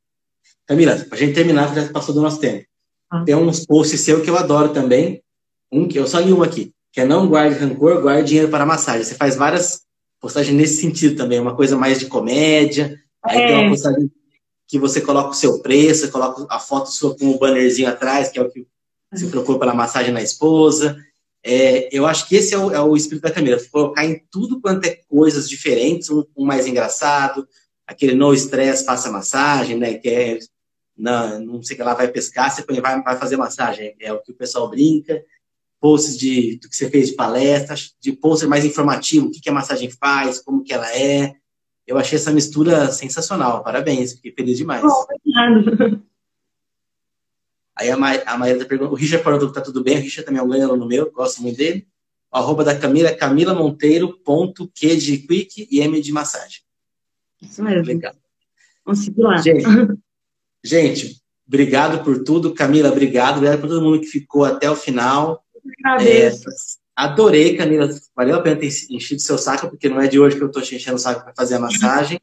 Camila, para a gente terminar, já passou do nosso tempo. Ah. Tem uns posts seu que eu adoro também. Um que eu só li um aqui, que é não guarde rancor, guarde dinheiro para massagem. Você faz várias postagens nesse sentido também, uma coisa mais de comédia. Aí é. tem uma postagem que você coloca o seu preço, coloca a foto sua com o bannerzinho atrás, que é o que você uhum. procura para massagem na esposa. É, eu acho que esse é o, é o espírito da Camila, colocar em tudo quanto é coisas diferentes, um, um mais engraçado, aquele no stress, faça massagem, né? Que é, não, não sei o que lá, vai pescar, você vai, vai fazer massagem. É o que o pessoal brinca. Posts de, do que você fez de palestras, de posts mais informativo, o que, que a massagem faz, como que ela é. Eu achei essa mistura sensacional. Parabéns, fiquei feliz demais. Obrigado. Aí a, Ma a Maíra tá pergunta, o Richard perguntou que tá tudo bem, o Richard também é um grande aluno meu, gosto muito dele. O arroba da Camila é Camila Monteiro, ponto Q de quick e M de massagem. Isso mesmo. Legal. Vamos seguir lá. Gente, gente, obrigado por tudo. Camila, obrigado. Obrigado por todo mundo que ficou até o final. Agradeço. É, adorei, Camila. Valeu a pena ter enchido seu saco, porque não é de hoje que eu estou te enchendo o saco para fazer a massagem.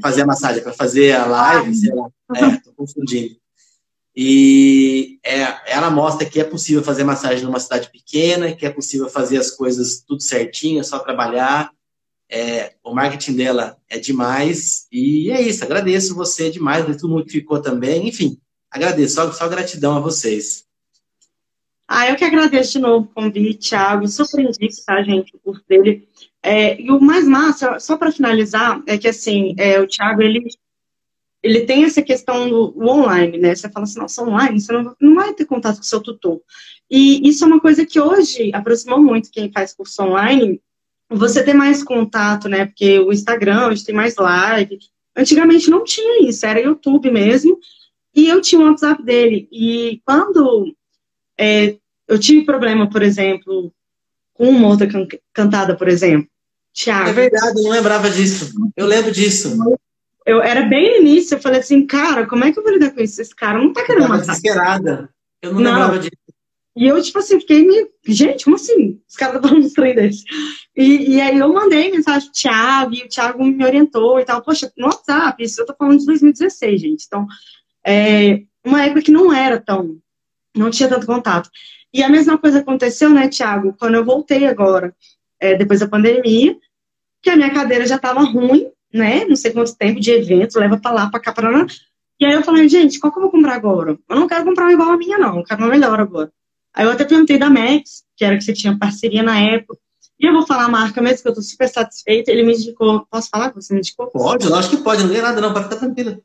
fazer a massagem, para fazer a live, sei lá. É, tô confundindo. E é, ela mostra que é possível fazer massagem numa cidade pequena, que é possível fazer as coisas tudo certinho, é só trabalhar. É, o marketing dela é demais. E é isso, agradeço você demais, todo mundo que ficou também. Enfim, agradeço, só, só gratidão a vocês. Ah, eu que agradeço de novo o convite, Thiago. Surpreendi, tá, gente, o curso dele. É, e o mais massa, só para finalizar, é que assim, é, o Thiago, ele, ele tem essa questão do online, né? Você fala assim, nossa, online, você não, não vai ter contato com o seu tutor. E isso é uma coisa que hoje aproximou muito quem faz curso online, você ter mais contato, né? Porque o Instagram, hoje tem mais live. Antigamente não tinha isso, era YouTube mesmo. E eu tinha o WhatsApp dele. E quando é, eu tive problema, por exemplo, com uma outra can cantada, por exemplo, Thiago. É verdade, eu não lembrava disso. Eu lembro disso. Eu era bem no início, eu falei assim, cara, como é que eu vou lidar com isso? Esse cara não tá querendo matar. desesperada. Eu não, não, lembrava disso. E eu, tipo assim, fiquei meio. Gente, como assim? Os caras estão falando uns trem desse. E, e aí eu mandei mensagem pro Thiago, e o Thiago me orientou e tal. Poxa, no WhatsApp, isso eu tô falando de 2016, gente. Então, é uma época que não era tão. Não tinha tanto contato. E a mesma coisa aconteceu, né, Thiago, quando eu voltei agora, é, depois da pandemia, que a minha cadeira já tava ruim, né? Não sei quanto tempo de evento, leva pra lá, pra cá, pra lá. E aí eu falei, gente, qual que eu vou comprar agora? Eu não quero comprar uma igual a minha, não. Eu quero uma melhor agora. Aí eu até perguntei da Max, que era que você tinha parceria na época. E eu vou falar a marca mesmo, que eu tô super satisfeita. Ele me indicou. Posso falar que você me indicou? Pode, eu acho que pode, não ganha nada, não, pode ficar tranquila.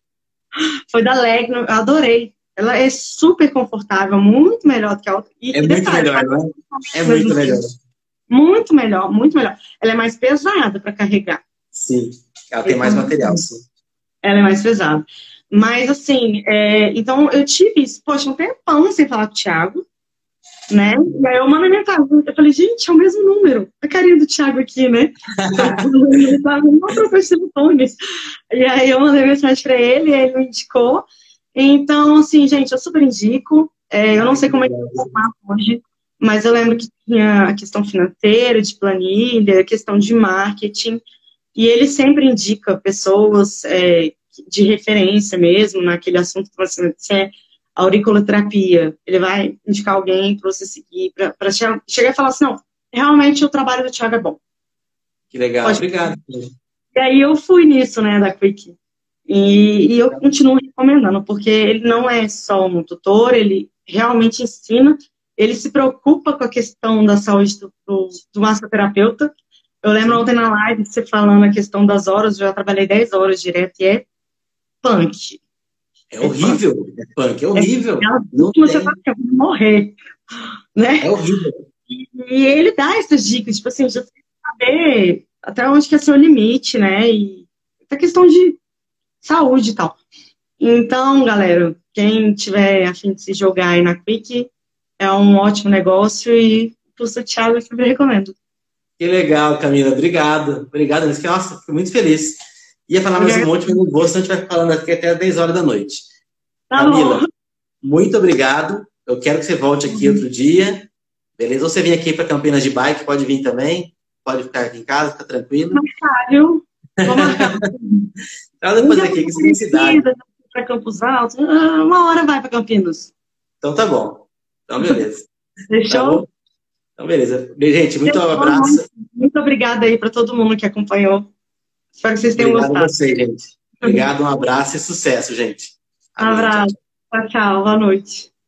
Foi da Legno, eu adorei. Ela é super confortável, muito melhor do que a outra. E, é muito detalhe, melhor, não é? É muito melhor. Muito melhor, muito melhor. Ela é mais pesada para carregar. Sim, ela tem mais material, sim. Ela é mais pesada. Mas, assim, é, então eu tive isso, poxa, um tempão sem falar com o Thiago, né? E aí eu mandei mensagem, eu falei, gente, é o mesmo número, a carinha do Thiago aqui, né? ele tava no E aí eu mandei mensagem para ele, ele me indicou. Então, assim, gente, eu super indico. É, eu não sei como é que vai formar hoje, mas eu lembro que tinha a questão financeira, de planilha, a questão de marketing, e ele sempre indica pessoas é, de referência mesmo naquele assunto que você é auriculoterapia. Ele vai indicar alguém para você seguir, para chegar, chegar e falar assim, não, realmente o trabalho do Thiago é bom. Que legal, Pode... obrigado. E aí eu fui nisso, né, da Quick. E, e, eu continuo recomendando, porque ele não é só um tutor, ele realmente ensina, ele se preocupa com a questão da saúde do, do, do massoterapeuta. Eu lembro ontem na live você falando a questão das horas, eu já trabalhei 10 horas direto e é punk. É horrível, é punk, é horrível. É, não você vai morrer, né? É horrível. E, e, ele dá essas dicas, tipo assim, já saber até onde que é seu limite, né? E essa questão de saúde e tal. Então, galera, quem tiver a fim de se jogar aí na Quick, é um ótimo negócio e o Thiago eu sempre recomendo. Que legal, Camila. Obrigado. Obrigado. Nossa, fico muito feliz. Ia falar mais um monte, mas não vou, senão a gente vai ficar falando aqui até 10 horas da noite. Tá Camila, bom. muito obrigado. Eu quero que você volte aqui uhum. outro dia. Beleza? Ou você vem aqui para Campinas de bike, pode vir também. Pode ficar aqui em casa, fica tranquilo. Marcar, viu? Vou marcar. Traz depois aqui, que você cidade. Para Campos Altos, ah, uma hora vai para Campinas. Então tá bom. Então, beleza. Fechou? Tá então, beleza. Gente, muito Fechou, abraço. Muito obrigada aí para todo mundo que acompanhou. Espero que vocês tenham Obrigado gostado. Obrigado a você, gente. Obrigado, um abraço e sucesso, gente. Um abraço. Tchau, tchau. Boa noite.